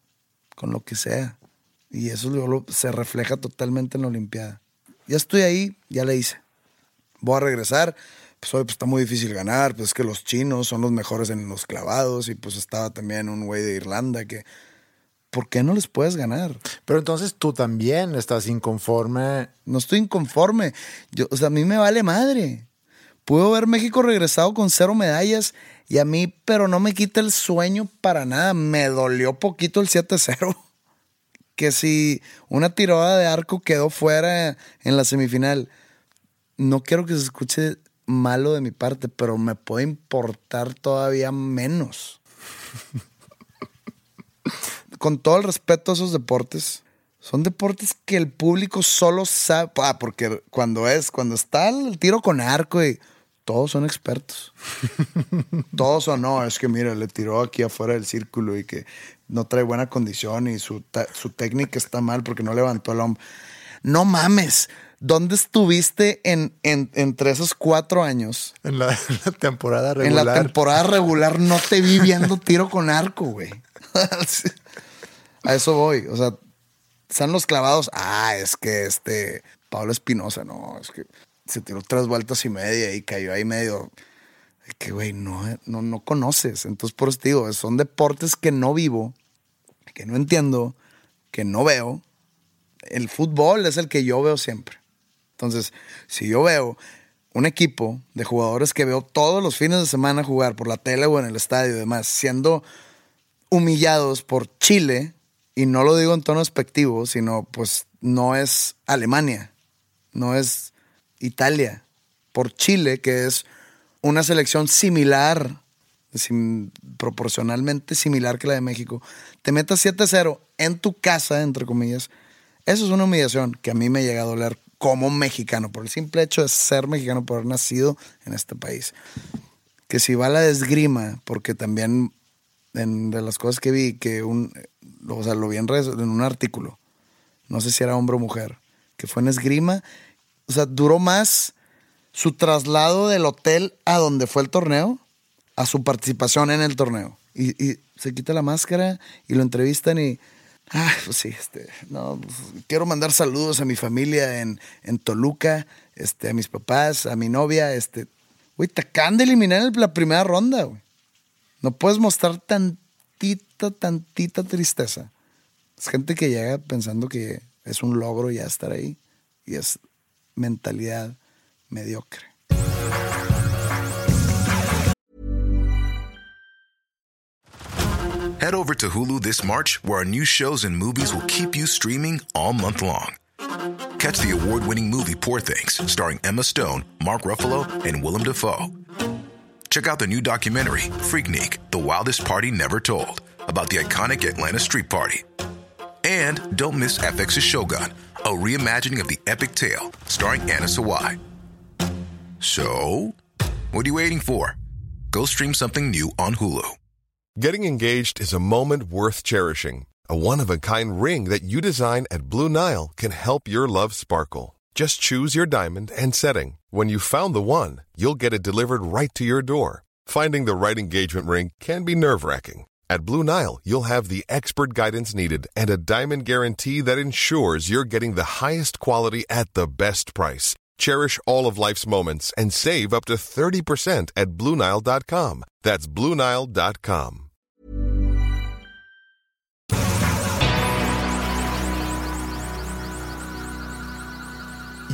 con lo que sea. Y eso se refleja totalmente en la Olimpiada. Ya estoy ahí, ya le hice. Voy a regresar. Pues hoy pues, está muy difícil ganar. Pues es que los chinos son los mejores en los clavados. Y pues estaba también un güey de Irlanda que ¿por qué no les puedes ganar? Pero entonces tú también estás inconforme. No estoy inconforme. Yo, o sea, a mí me vale madre. Puedo ver México regresado con cero medallas y a mí, pero no me quita el sueño para nada. Me dolió poquito el 7-0. Que si una tirada de arco quedó fuera en la semifinal, no quiero que se escuche malo de mi parte, pero me puede importar todavía menos. con todo el respeto a esos deportes, son deportes que el público solo sabe. Ah, porque cuando es, cuando está el tiro con arco y todos son expertos. todos son, no, es que mira, le tiró aquí afuera del círculo y que no trae buena condición y su, su técnica está mal porque no levantó el hombro. No mames. ¿Dónde estuviste en, entre esos cuatro años? En la, en la, temporada regular. En la temporada regular no te vi viendo tiro con arco, güey. A eso voy. O sea, están los clavados. Ah, es que este Pablo Espinosa, no, es que se tiró tres vueltas y media y cayó ahí medio. Que, güey, no, no, no conoces. Entonces, por eso te digo, son deportes que no vivo, que no entiendo, que no veo. El fútbol es el que yo veo siempre. Entonces, si yo veo un equipo de jugadores que veo todos los fines de semana jugar por la tele o en el estadio y demás, siendo humillados por Chile, y no lo digo en tono despectivo, sino pues no es Alemania, no es Italia, por Chile, que es una selección similar, proporcionalmente similar que la de México, te metas 7-0 en tu casa, entre comillas, eso es una humillación que a mí me llega a doler como mexicano, por el simple hecho de ser mexicano, por haber nacido en este país. Que si va la desgrima, porque también en, de las cosas que vi, que un, o sea, lo vi en, en un artículo, no sé si era hombre o mujer, que fue en esgrima, o sea, duró más su traslado del hotel a donde fue el torneo a su participación en el torneo. Y, se quita la máscara y lo entrevistan y, ah, pues sí, este, no, pues, quiero mandar saludos a mi familia en, en Toluca, este, a mis papás, a mi novia, este, güey, te acaban de eliminar en la primera ronda, güey. No puedes mostrar tantita, tantita tristeza. Es gente que llega pensando que es un logro ya estar ahí y es mentalidad mediocre. Head over to Hulu this March, where our new shows and movies will keep you streaming all month long. Catch the award-winning movie Poor Things, starring Emma Stone, Mark Ruffalo, and Willem Dafoe. Check out the new documentary, Freaknik The Wildest Party Never Told, about the iconic Atlanta Street Party. And don't miss FX's Shogun, a reimagining of the epic tale starring Anna Sawai. So, what are you waiting for? Go stream something new on Hulu. Getting engaged is a moment worth cherishing. A one of a kind ring that you design at Blue Nile can help your love sparkle. Just choose your diamond and setting. When you found the one, you'll get it delivered right to your door. Finding the right engagement ring can be nerve wracking. At Blue Nile, you'll have the expert guidance needed and a diamond guarantee that ensures you're getting the highest quality at the best price. Cherish all of life's moments and save up to 30% at BlueNile.com. That's BlueNile.com.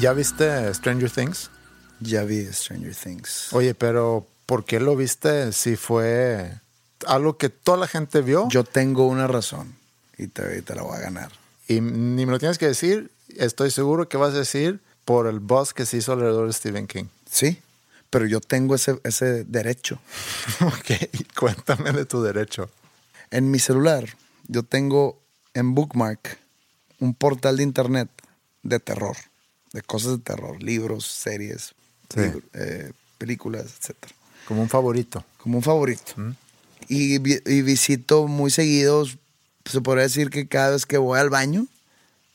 ¿Ya viste Stranger Things? Ya vi Stranger Things. Oye, pero ¿por qué lo viste si fue algo que toda la gente vio? Yo tengo una razón y te, y te la voy a ganar. Y ni me lo tienes que decir, estoy seguro que vas a decir por el buzz que se hizo alrededor de Stephen King. Sí, pero yo tengo ese, ese derecho. ok, cuéntame de tu derecho. En mi celular, yo tengo en Bookmark un portal de internet de terror, de cosas de terror, libros, series, Sí. libro- eh, películas, etc. Como un favorito. Como un favorito. Y, vi- y visito muy seguido, se podría decir que cada vez que voy al baño,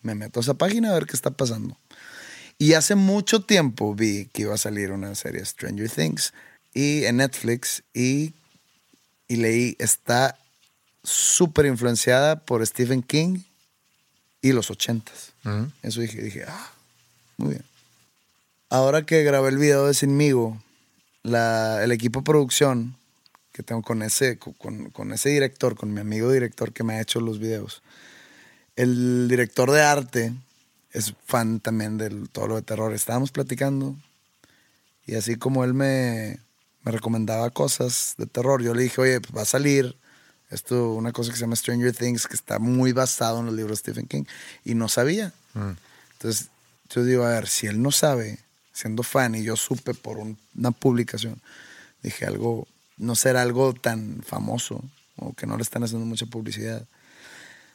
me meto a esa página a ver qué está pasando. Y hace mucho tiempo vi que iba a salir una serie Stranger Things y en Netflix y, y leí, está súper influenciada por Stephen King y los ochentas. Eso dije, dije, ah, muy bien. Ahora que grabé el video de Sinmigo, la, el equipo de producción que tengo con ese, con, con ese director, con mi amigo director que me ha hecho los videos, el director de arte es fan también de todo lo de terror. Estábamos platicando y así como él me, me recomendaba cosas de terror, yo le dije, oye, pues va a salir esto, una cosa que se llama Stranger Things, que está muy basado en los libros de Stephen King, y no sabía. Entonces, yo digo, a ver, si él no sabe, siendo fan, y yo supe por un- una publicación, dije algo, no será algo tan famoso, o que no le están haciendo mucha publicidad.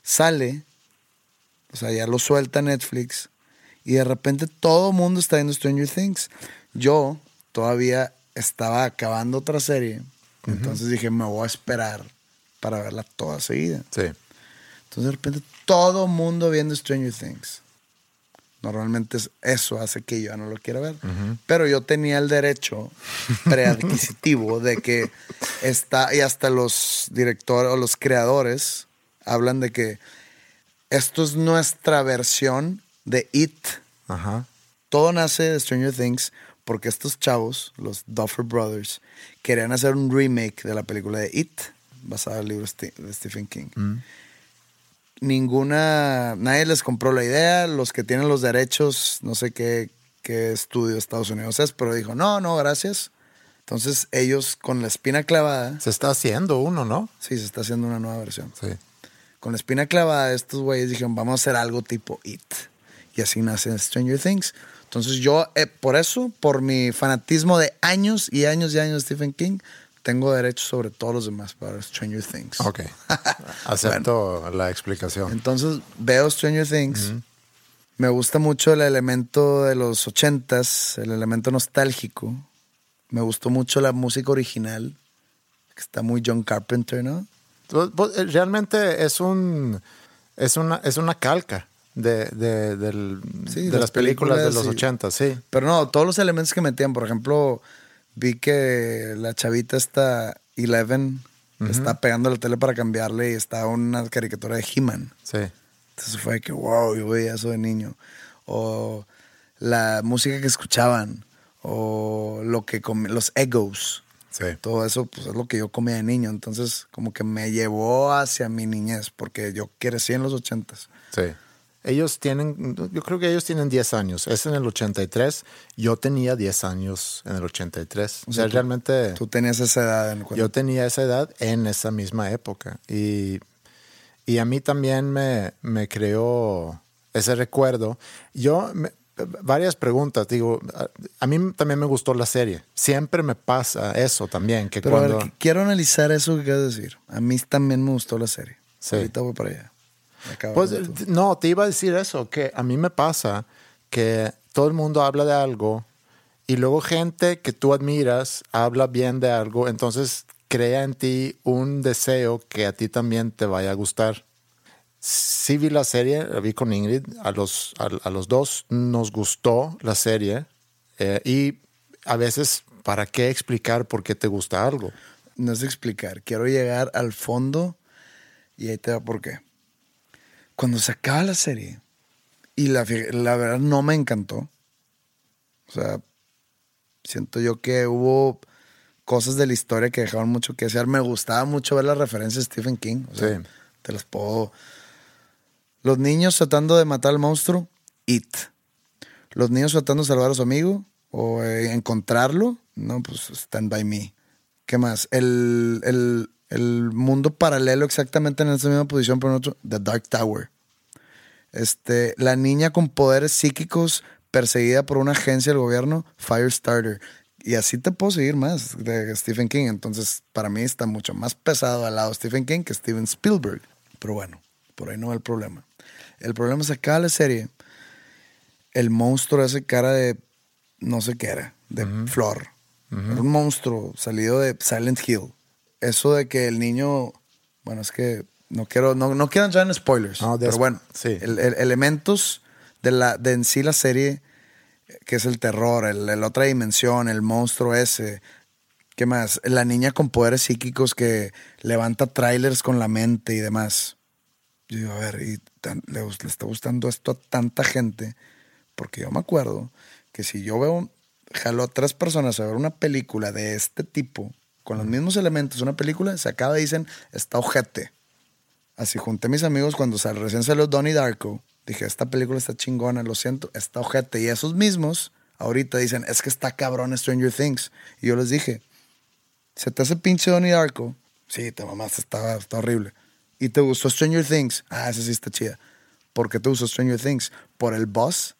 Sale, o sea, ya lo suelta Netflix, y de repente todo el mundo está viendo Stranger Things. Yo todavía estaba acabando otra serie, entonces dije, me voy a esperar para verla toda seguida. Sí. Entonces de repente todo mundo viendo Stranger Things. Normalmente es- eso hace que yo no lo quiera ver. Pero yo tenía el derecho preadquisitivo de que está, y hasta los directores o los creadores hablan de que esto es nuestra versión de It. Ajá. Todo nace de Stranger Things porque estos chavos, los Duffer Brothers, querían hacer un remake de la película de It, basada en el libro de Stephen King. Ninguna, nadie les compró la idea, los que tienen los derechos, no sé qué, qué estudio de Estados Unidos es, pero dijo, no, no, gracias. Entonces ellos con la espina clavada, Se está haciendo uno, ¿no? sí, se está haciendo una nueva versión. Sí. Con la espina clavada, estos güeyes dijeron, vamos a hacer algo tipo It. Y así nace Stranger Things. Entonces yo, eh, por eso, por mi fanatismo de años y años y años de Stephen King, tengo derecho sobre todos los demás para Stranger Things. Ok. Acepto la explicación. Entonces veo Stranger Things. Me gusta mucho el elemento de los ochentas, el elemento nostálgico. Me gustó mucho la música original, que está muy John Carpenter, ¿no? Pues, pues, eh, Realmente es un es una es una calca de, de, del- Sí, de las las películas, de películas los 80, sí. Pero no, todos los elementos que metían, por ejemplo, vi que la chavita esta Eleven está pegando la tele para cambiarle y está una caricatura de He-Man. Sí. Entonces fue que, wow, yo veía eso de niño. O la música que escuchaban, o lo que los egos. Sí. Todo eso pues, es lo que yo comía de niño. Entonces, como que me llevó hacia mi niñez, porque yo crecí en los ochentas. Sí. Ellos tienen, yo creo que ellos tienen 10 años. Es en el 83. Yo tenía 10 años en el 83. O sea, tú- realmente Tú tenías esa edad en yo tenía esa edad en esa misma época. Y, y a mí también me, me creó ese recuerdo. Yo, me- varias preguntas. Digo, a, a mí también me gustó la serie. Siempre me pasa eso también, que Pero a ver, cuando... qu- quiero analizar eso que acabas de decir. A mí también me gustó la serie. Sí. Ahorita voy para allá. Pues no, te iba a decir eso, que a mí me pasa que todo el mundo habla de algo y luego gente que tú admiras habla bien de algo, entonces crea en ti un deseo que a ti también te vaya a gustar. Sí vi la serie, la vi con Ingrid, a los, a, a los dos nos gustó la serie eh, y a veces, ¿para qué explicar por qué te gusta algo? No es explicar. Quiero llegar al fondo y ahí te va por qué. Cuando se acaba la serie y la, la verdad no me encantó. O sea, siento yo que hubo cosas de la historia que dejaron mucho que desear. Me gustaba mucho ver las referencias de Stephen King. O sea, Sí. te las puedo. Los niños tratando de matar al monstruo, It. Los niños tratando de salvar a su amigo o eh, encontrarlo, no, pues Stand By Me. ¿Qué más? El, el- el mundo paralelo exactamente en esa misma posición, pero en otro, The Dark Tower. Este, la niña con poderes psíquicos perseguida por una agencia del gobierno, Firestarter. Y así te puedo seguir más de Stephen King. Entonces, para mí está mucho más pesado al lado de Stephen King que Steven Spielberg. Pero bueno, por ahí no va el problema. El problema es que acá la serie, el monstruo hace cara de no sé qué era, de flor. Era un monstruo salido de Silent Hill. Eso de que el niño, bueno, es que no quiero, no, no quiero entrar en spoilers, No, pero bueno, sí. el- el- elementos de, la, de en sí la serie, que es el terror, el, el otra dimensión, el monstruo ese. ¿Qué más? La niña con poderes psíquicos que levanta trailers con la mente y demás. Yo digo, a ver, y tan- le, le está gustando esto a tanta gente, porque yo me acuerdo que si yo veo, jalo a tres personas a ver una película de este tipo, con los mismos elementos, una película, se acaba y dicen, está ojete. Así junté mis amigos cuando recién salió Donnie Darko. Dije, esta película está chingona, lo siento, está ojete. Y esos mismos ahorita dicen, es que está cabrón Stranger Things. Y yo les dije, ¿se te hace pinche Donnie Darko? Sí, te mamás, está, está horrible. ¿Y te gustó Stranger Things? Ah, esa sí está chida. ¿Por qué te gustó Stranger Things? ¿Por el boss?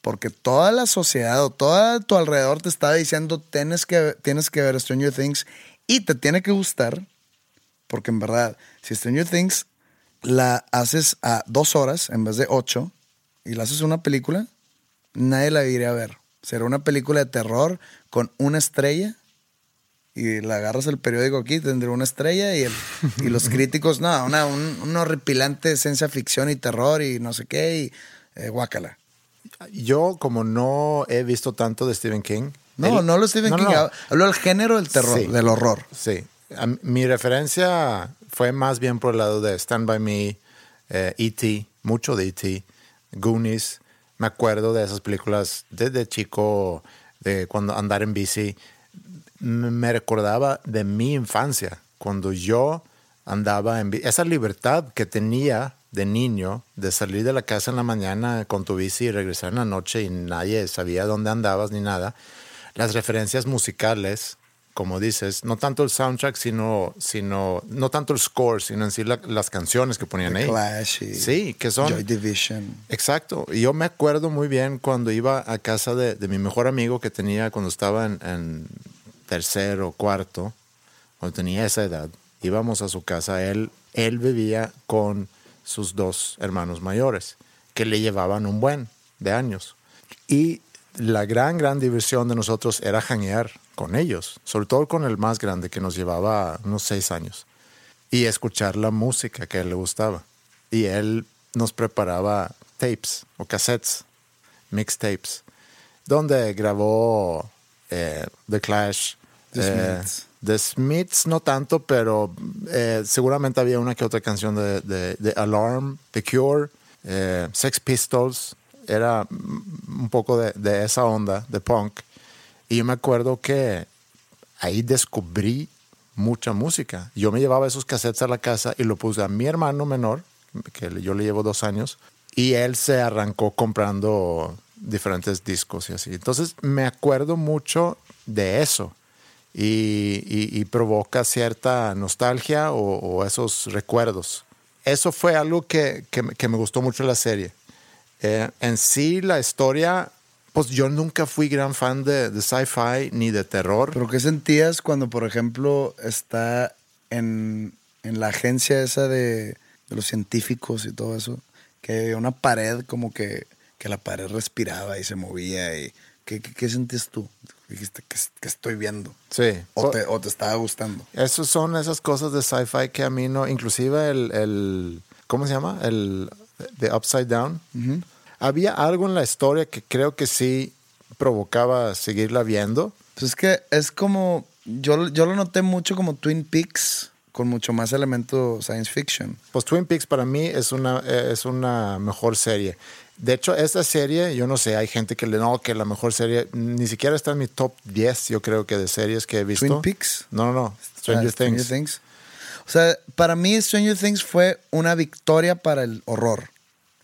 Porque toda la sociedad o todo tu alrededor te está diciendo tienes que, tienes que ver Stranger Things y te tiene que gustar. Porque en verdad, si Stranger Things la haces a dos horas en vez de ocho y la haces una película, nadie la iría a ver. Será una película de terror con una estrella y la agarras el periódico aquí, tendría una estrella y, el- y los críticos, no, una, un, un horripilante ciencia ficción y terror y no sé qué, y eh, guácala. Yo, como no he visto tanto de Stephen King. No, el- no lo Stephen No, King, no. del género del terror, Sí. del horror. Sí. Mi referencia fue más bien por el lado de Stand By Me, eh, E.T., mucho de E.T., Goonies. Me acuerdo de esas películas desde chico, de cuando andar en bici. Me recordaba de mi infancia, cuando yo andaba en bici. Esa libertad que tenía de niño de salir de la casa en la mañana con tu bici y regresar en la noche y nadie sabía dónde andabas ni nada. Las referencias musicales, como dices, no tanto el soundtrack, sino, sino no tanto el score, sino en sí la- las canciones que ponían ahí. Clash y Sí, que son... Joy Division. Exacto. Y yo me acuerdo muy bien cuando iba a casa de, de mi mejor amigo que tenía cuando estaba en, en tercero, cuarto, cuando tenía esa edad. Íbamos a su casa. Él, él vivía con sus dos hermanos mayores, que le llevaban un buen de años. Y la gran, gran diversión de nosotros era janguear con ellos, sobre todo con el más grande, que nos llevaba unos seis años y escuchar la música que a él le gustaba. Y él nos preparaba tapes o cassettes, mixtapes, donde grabó eh, The Clash, The eh, Smiths. The Smiths no tanto, pero eh, seguramente había una que otra canción de, de- de Alarm, The Cure, eh, Sex Pistols, era un poco de, de esa onda, de punk. Y yo me acuerdo que ahí descubrí mucha música. Yo me llevaba esos cassettes a la casa y lo puse a mi hermano menor, que yo le llevo dos años, y él se arrancó comprando diferentes discos y así. Entonces me acuerdo mucho de eso y, y- y provoca cierta nostalgia o, o esos recuerdos. Eso fue algo que, que me- que me gustó mucho de la serie. Eh, en sí, la historia, pues yo nunca fui gran fan de, de sci-fi ni de terror. ¿Pero qué sentías cuando, por ejemplo, está en, en la agencia esa de, de los científicos y todo eso? Que había una pared como que, que la pared respiraba y se movía. y ¿Qué, qué, qué sentías tú? Dijiste, ¿qué, qué estoy viendo? Sí. O te, o te estaba gustando. Esas son esas cosas de sci-fi que a mí no, inclusive el, el ¿cómo se llama? El The Upside Down. Había algo en la historia que creo que sí provocaba seguirla viendo. Pues es que es como, yo, yo lo noté mucho como Twin Peaks, con mucho más elemento science fiction. Pues Twin Peaks para mí es una, eh, es una mejor serie. De hecho, esta serie, yo no sé, hay gente que le no, que la mejor serie, ni siquiera está en mi top 10, yo creo que de series que he visto. ¿Twin Peaks? No, no, no. Stranger, Ah, Stranger Things. Things. O sea, para mí Stranger Things fue una victoria para el horror,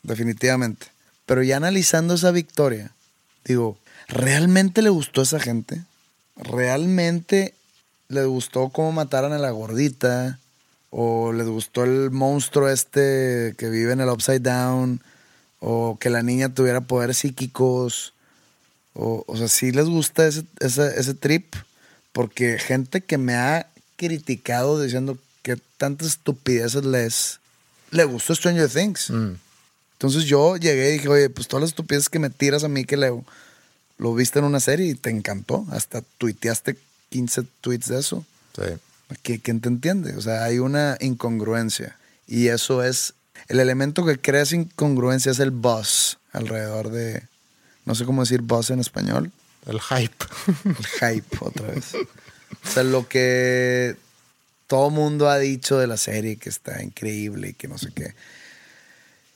definitivamente. Pero ya analizando esa victoria, digo, ¿realmente le gustó a esa gente? ¿Realmente le gustó cómo mataran a la gordita? ¿O les gustó el monstruo este que vive en el Upside Down? ¿O que la niña tuviera poderes psíquicos? O, o sea, sí les gusta ese, ese, ese trip. Porque gente que me ha criticado diciendo que tantas estupideces les... Le gustó Stranger Things. Entonces yo llegué y dije, oye, pues todas las estupideces que me tiras a mí que leo, lo viste en una serie y te encantó. Hasta tuiteaste 15 tweets de eso. Sí. ¿Qui- ¿Quién te entiende? O sea, hay una incongruencia. Y eso es. El elemento que crea esa incongruencia es el buzz alrededor de. No sé cómo decir buzz en español. El hype. El hype, otra vez. O sea, lo que todo mundo ha dicho de la serie, que está increíble y que no sé qué.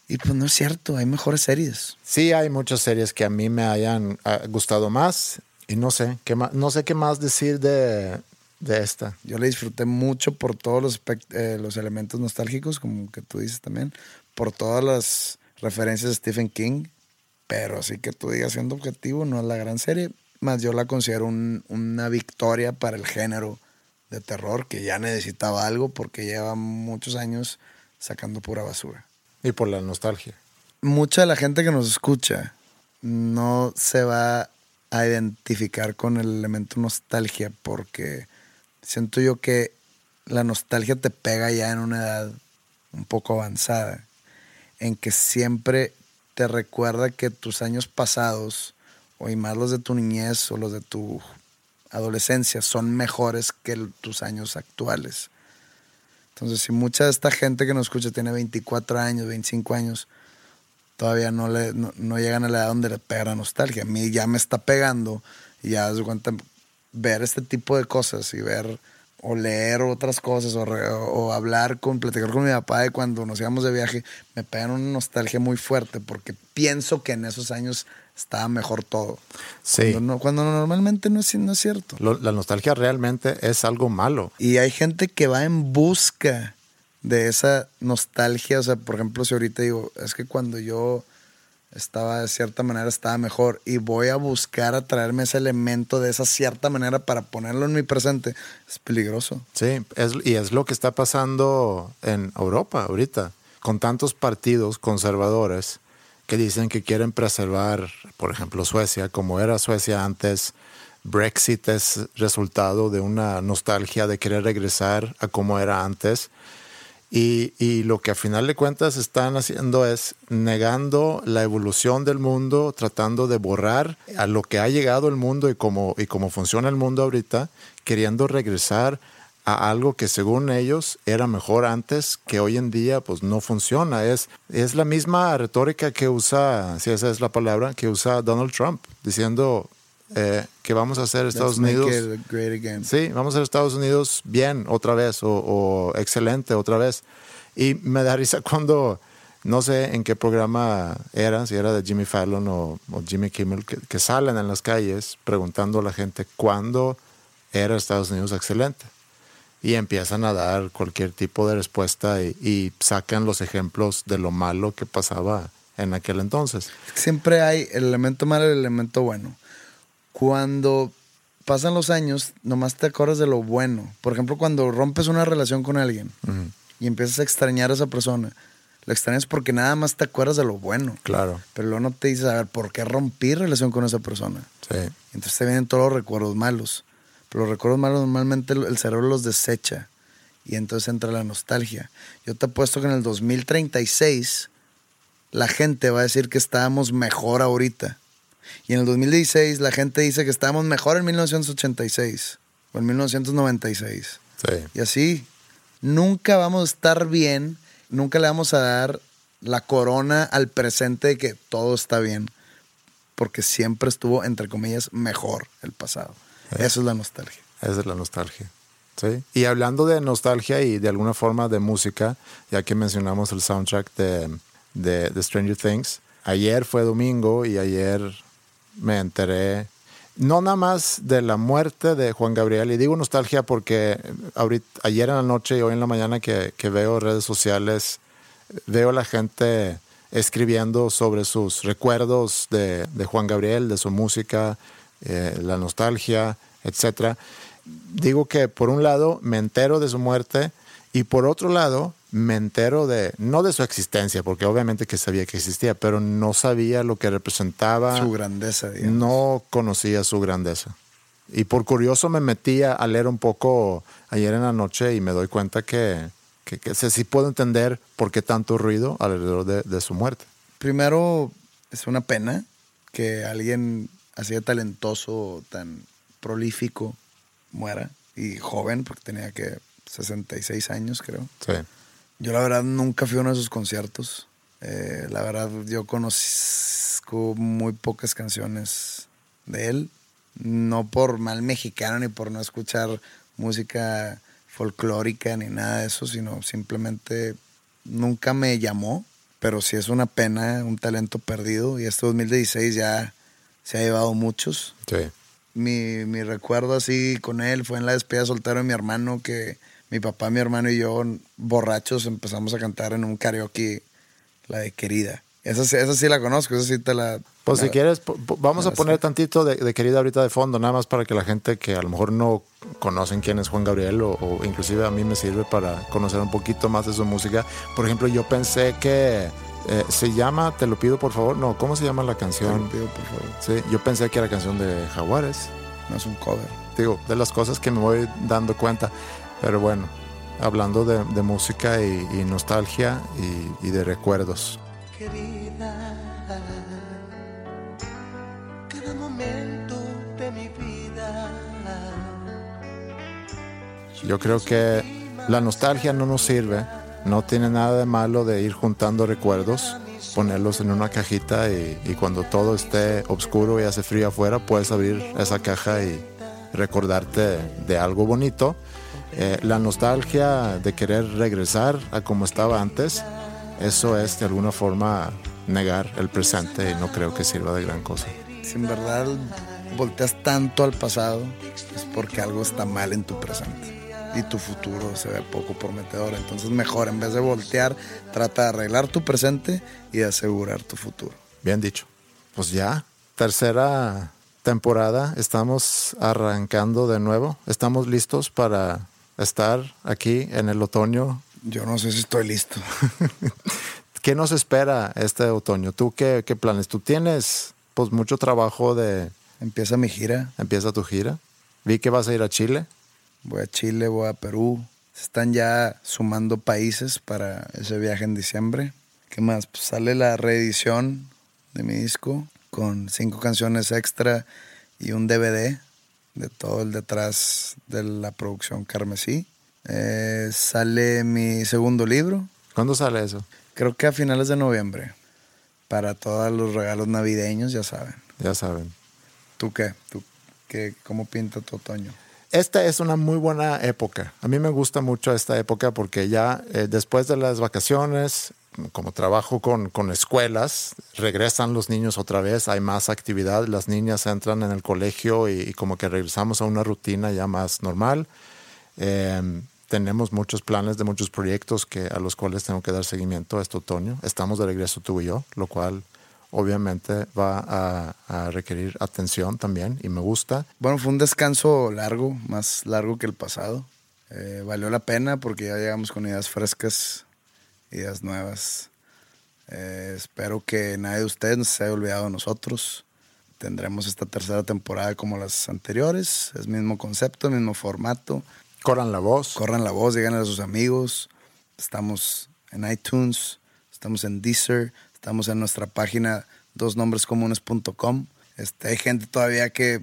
Y pues no es cierto, hay mejores series. Sí, hay muchas series que a mí me hayan ah, gustado más y no sé qué más, no sé qué más decir de, de esta. Yo le disfruté mucho por todos los, eh, los elementos nostálgicos, como que tú dices también, por todas las referencias de Stephen King, pero así que tú digas siendo objetivo, no es la gran serie, más yo la considero un- una victoria para el género de terror, que ya necesitaba algo porque lleva muchos años sacando pura basura. Y por la nostalgia. Mucha de la gente que nos escucha no se va a identificar con el elemento nostalgia porque siento yo que la nostalgia te pega ya en una edad un poco avanzada, en que siempre te recuerda que tus años pasados, o y más los de tu niñez o los de tu adolescencia, son mejores que tus años actuales. Entonces, si mucha de esta gente que nos escucha tiene 24 años, 25 años, todavía no, le, no llegan a la edad donde le pega la nostalgia. A mí ya me está pegando y ya de cuenta ver este tipo de cosas y ver o leer otras cosas o, re- o hablar con, platicar con mi papá de cuando nos íbamos de viaje, me pegan una nostalgia muy fuerte porque pienso que en esos años estaba mejor todo. Sí. Cuando, no- cuando normalmente no es, no es cierto. Lo- la nostalgia realmente es algo malo. Y hay gente que va en busca de esa nostalgia. O sea, por ejemplo, si ahorita digo, es que cuando yo estaba de cierta manera estaba mejor y voy a buscar atraerme ese elemento de esa cierta manera para ponerlo en mi presente, es peligroso. Sí, es, y es lo que está pasando en Europa ahorita, con tantos partidos conservadores que dicen que quieren preservar, por ejemplo, Suecia, como era Suecia antes. Brexit es resultado de una nostalgia de querer regresar a como era antes. Y, lo que a final de cuentas están haciendo es negando la evolución del mundo, tratando de borrar a lo que ha llegado el mundo y cómo, y cómo funciona el mundo ahorita, queriendo regresar a algo que según ellos era mejor antes, que hoy en día pues no funciona. Es, es la misma retórica que usa, si esa es la palabra, que usa Donald Trump, diciendo eh, que vamos a hacer Estados Let's Unidos. it great again. Sí, vamos a ser Estados Unidos bien otra vez o, o excelente otra vez. Y me da risa cuando, no sé en qué programa era, si era de Jimmy Fallon o, o Jimmy Kimmel, que, que salen en las calles preguntando a la gente cuándo era Estados Unidos excelente. Y empiezan a dar cualquier tipo de respuesta y, y sacan los ejemplos de lo malo que pasaba en aquel entonces. Siempre hay el elemento malo y el elemento bueno. Cuando pasan los años, nomás te acuerdas de lo bueno. Por ejemplo, cuando rompes una relación con alguien y empiezas a extrañar a esa persona, Lo extrañas porque nada más te acuerdas de lo bueno. Claro. Pero luego no te dices, a ver, ¿por qué rompí relación con esa persona? Sí. Entonces te vienen todos los recuerdos malos. Pero los recuerdos malos normalmente el el cerebro los desecha. Y entonces entra la nostalgia. Yo te apuesto que en el 2036 la gente va a decir que estábamos mejor ahorita. Y en el 2016 la gente dice que estábamos mejor en 1986 o en 1996. Sí. Y así, nunca vamos a estar bien, nunca le vamos a dar la corona al presente de que todo está bien, porque siempre estuvo, entre comillas, mejor el pasado. Eso es la nostalgia. Esa es la nostalgia. Sí. Y hablando de nostalgia y de alguna forma de música, ya que mencionamos el soundtrack de, de, de Stranger Things, ayer fue domingo y ayer me enteré, no nada más de la muerte de Juan Gabriel, y digo nostalgia porque ayer en la noche y hoy en la mañana que, que veo redes sociales, veo la gente escribiendo sobre sus recuerdos de, de Juan Gabriel, de su música, eh, la nostalgia, etcétera. Digo que por un lado me entero de su muerte y por otro lado me entero de, no de su existencia, porque obviamente que sabía que existía, pero no sabía lo que representaba. Su grandeza, digamos. No conocía su grandeza. Y por curioso me metí a leer un poco ayer en la noche y me doy cuenta que, que, que sí sí puedo entender por qué tanto ruido alrededor de, de su muerte. Primero, es una pena que alguien así de talentoso, tan prolífico, muera. Y joven, porque tenía que 66 años, creo. Sí. Yo la verdad nunca fui a uno de sus conciertos. Eh, la verdad yo conozco muy pocas canciones de él. No por mal mexicano ni por no escuchar música folclórica ni nada de eso, sino simplemente nunca me llamó. Pero sí es una pena, un talento perdido. Y este 2016 ya se ha llevado muchos. Sí. Mi, mi recuerdo así con él fue en la despedida soltero de mi hermano que mi papá, mi hermano y yo borrachos empezamos a cantar en un karaoke la de Querida. Esa, sí- esa sí la conozco, esa sí te la... Pues si la- quieres, po- po- vamos a poner sé. tantito de, de querida ahorita de fondo, nada más para que la gente que a lo mejor no conocen quién es Juan Gabriel o, o inclusive a mí me sirve para conocer un poquito más de su música. Por ejemplo, yo pensé que eh, se llama, te lo pido por favor, no, ¿cómo se llama la Te lo canción? pido, por favor. Sí, yo pensé que era canción de Jaguares. No es un cover. Digo, de las cosas que me voy dando cuenta. Pero bueno, hablando de, de música y, y nostalgia y, y de recuerdos. querida. Cada momento de mi vida. Yo creo que la nostalgia no nos sirve, no tiene nada de malo de ir juntando recuerdos, ponerlos en una cajita y, y cuando todo esté oscuro y hace frío afuera, puedes abrir esa caja y recordarte de algo bonito. Eh, la nostalgia de querer regresar a como estaba antes, eso es de alguna forma negar el presente y no creo que sirva de gran cosa. Si en verdad volteas tanto al pasado, es porque algo está mal en tu presente. Y tu futuro se ve poco prometedor. Entonces mejor, en vez de voltear, trata de arreglar tu presente y de asegurar tu futuro. Bien dicho. Pues ya, tercera temporada, estamos arrancando de nuevo. Estamos listos para estar aquí en el otoño. Yo no sé si estoy listo. ¿Qué nos espera este otoño? ¿Tú qué, qué planes? ¿Tú tienes pues mucho trabajo de... Empieza mi gira. Empieza tu gira. Vi que vas a ir a Chile. Voy a Chile, voy a Perú. Se están ya sumando países para ese viaje en diciembre. ¿Qué más? Pues sale la reedición de mi disco con cinco canciones extra y un DVD de todo el detrás de la producción Carmesí. Eh, sale mi segundo libro, ¿Cuándo sale eso? creo que a finales de noviembre, para todos los regalos navideños, ya saben. Ya saben. ¿Tú qué? ¿Tú qué? ¿Cómo pinta tu otoño? Esta es una muy buena época. A mí me gusta mucho esta época porque ya eh, después de las vacaciones, como trabajo con, con escuelas, regresan los niños otra vez, hay más actividad, las niñas entran en el colegio y, y como que regresamos a una rutina ya más normal. Eh, tenemos muchos planes de muchos proyectos que, a los cuales tengo que dar seguimiento este otoño. Estamos de regreso tú y yo, lo cual obviamente va a, a requerir atención también y me gusta. Bueno, fue un descanso largo, más largo que el pasado. Eh, valió la pena porque ya llegamos con ideas frescas ideas nuevas. Eh, espero que nadie de ustedes nos se haya olvidado de nosotros. Tendremos esta tercera temporada como las anteriores. Es mismo concepto, mismo formato. Corran la voz. Corran la voz, díganle a sus amigos. Estamos en iTunes, estamos en Deezer, estamos en nuestra página dosnombrescomunes.com. Este, hay gente todavía que,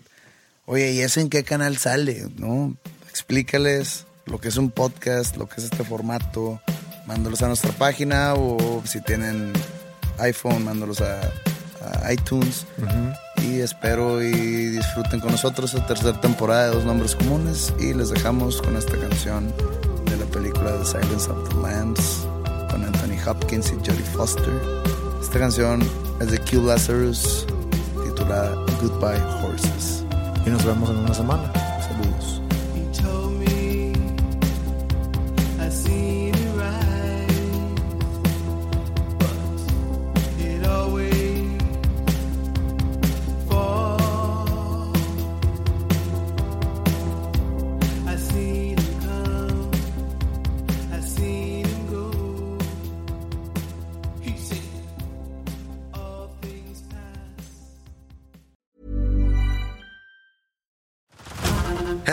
oye, ¿y ese en qué canal sale? ¿No? Explícales lo que es un podcast, lo que es este formato. Mándalos a nuestra página o si tienen iPhone, mándalos a, a iTunes. Y espero y disfruten con nosotros esta tercera temporada de Dos Nombres Comunes. Y les dejamos con esta canción de la película The Silence of the Lambs con Anthony Hopkins y Jodie Foster. Esta canción es de Q Lazarus titulada Goodbye Horses. Y nos vemos en una semana.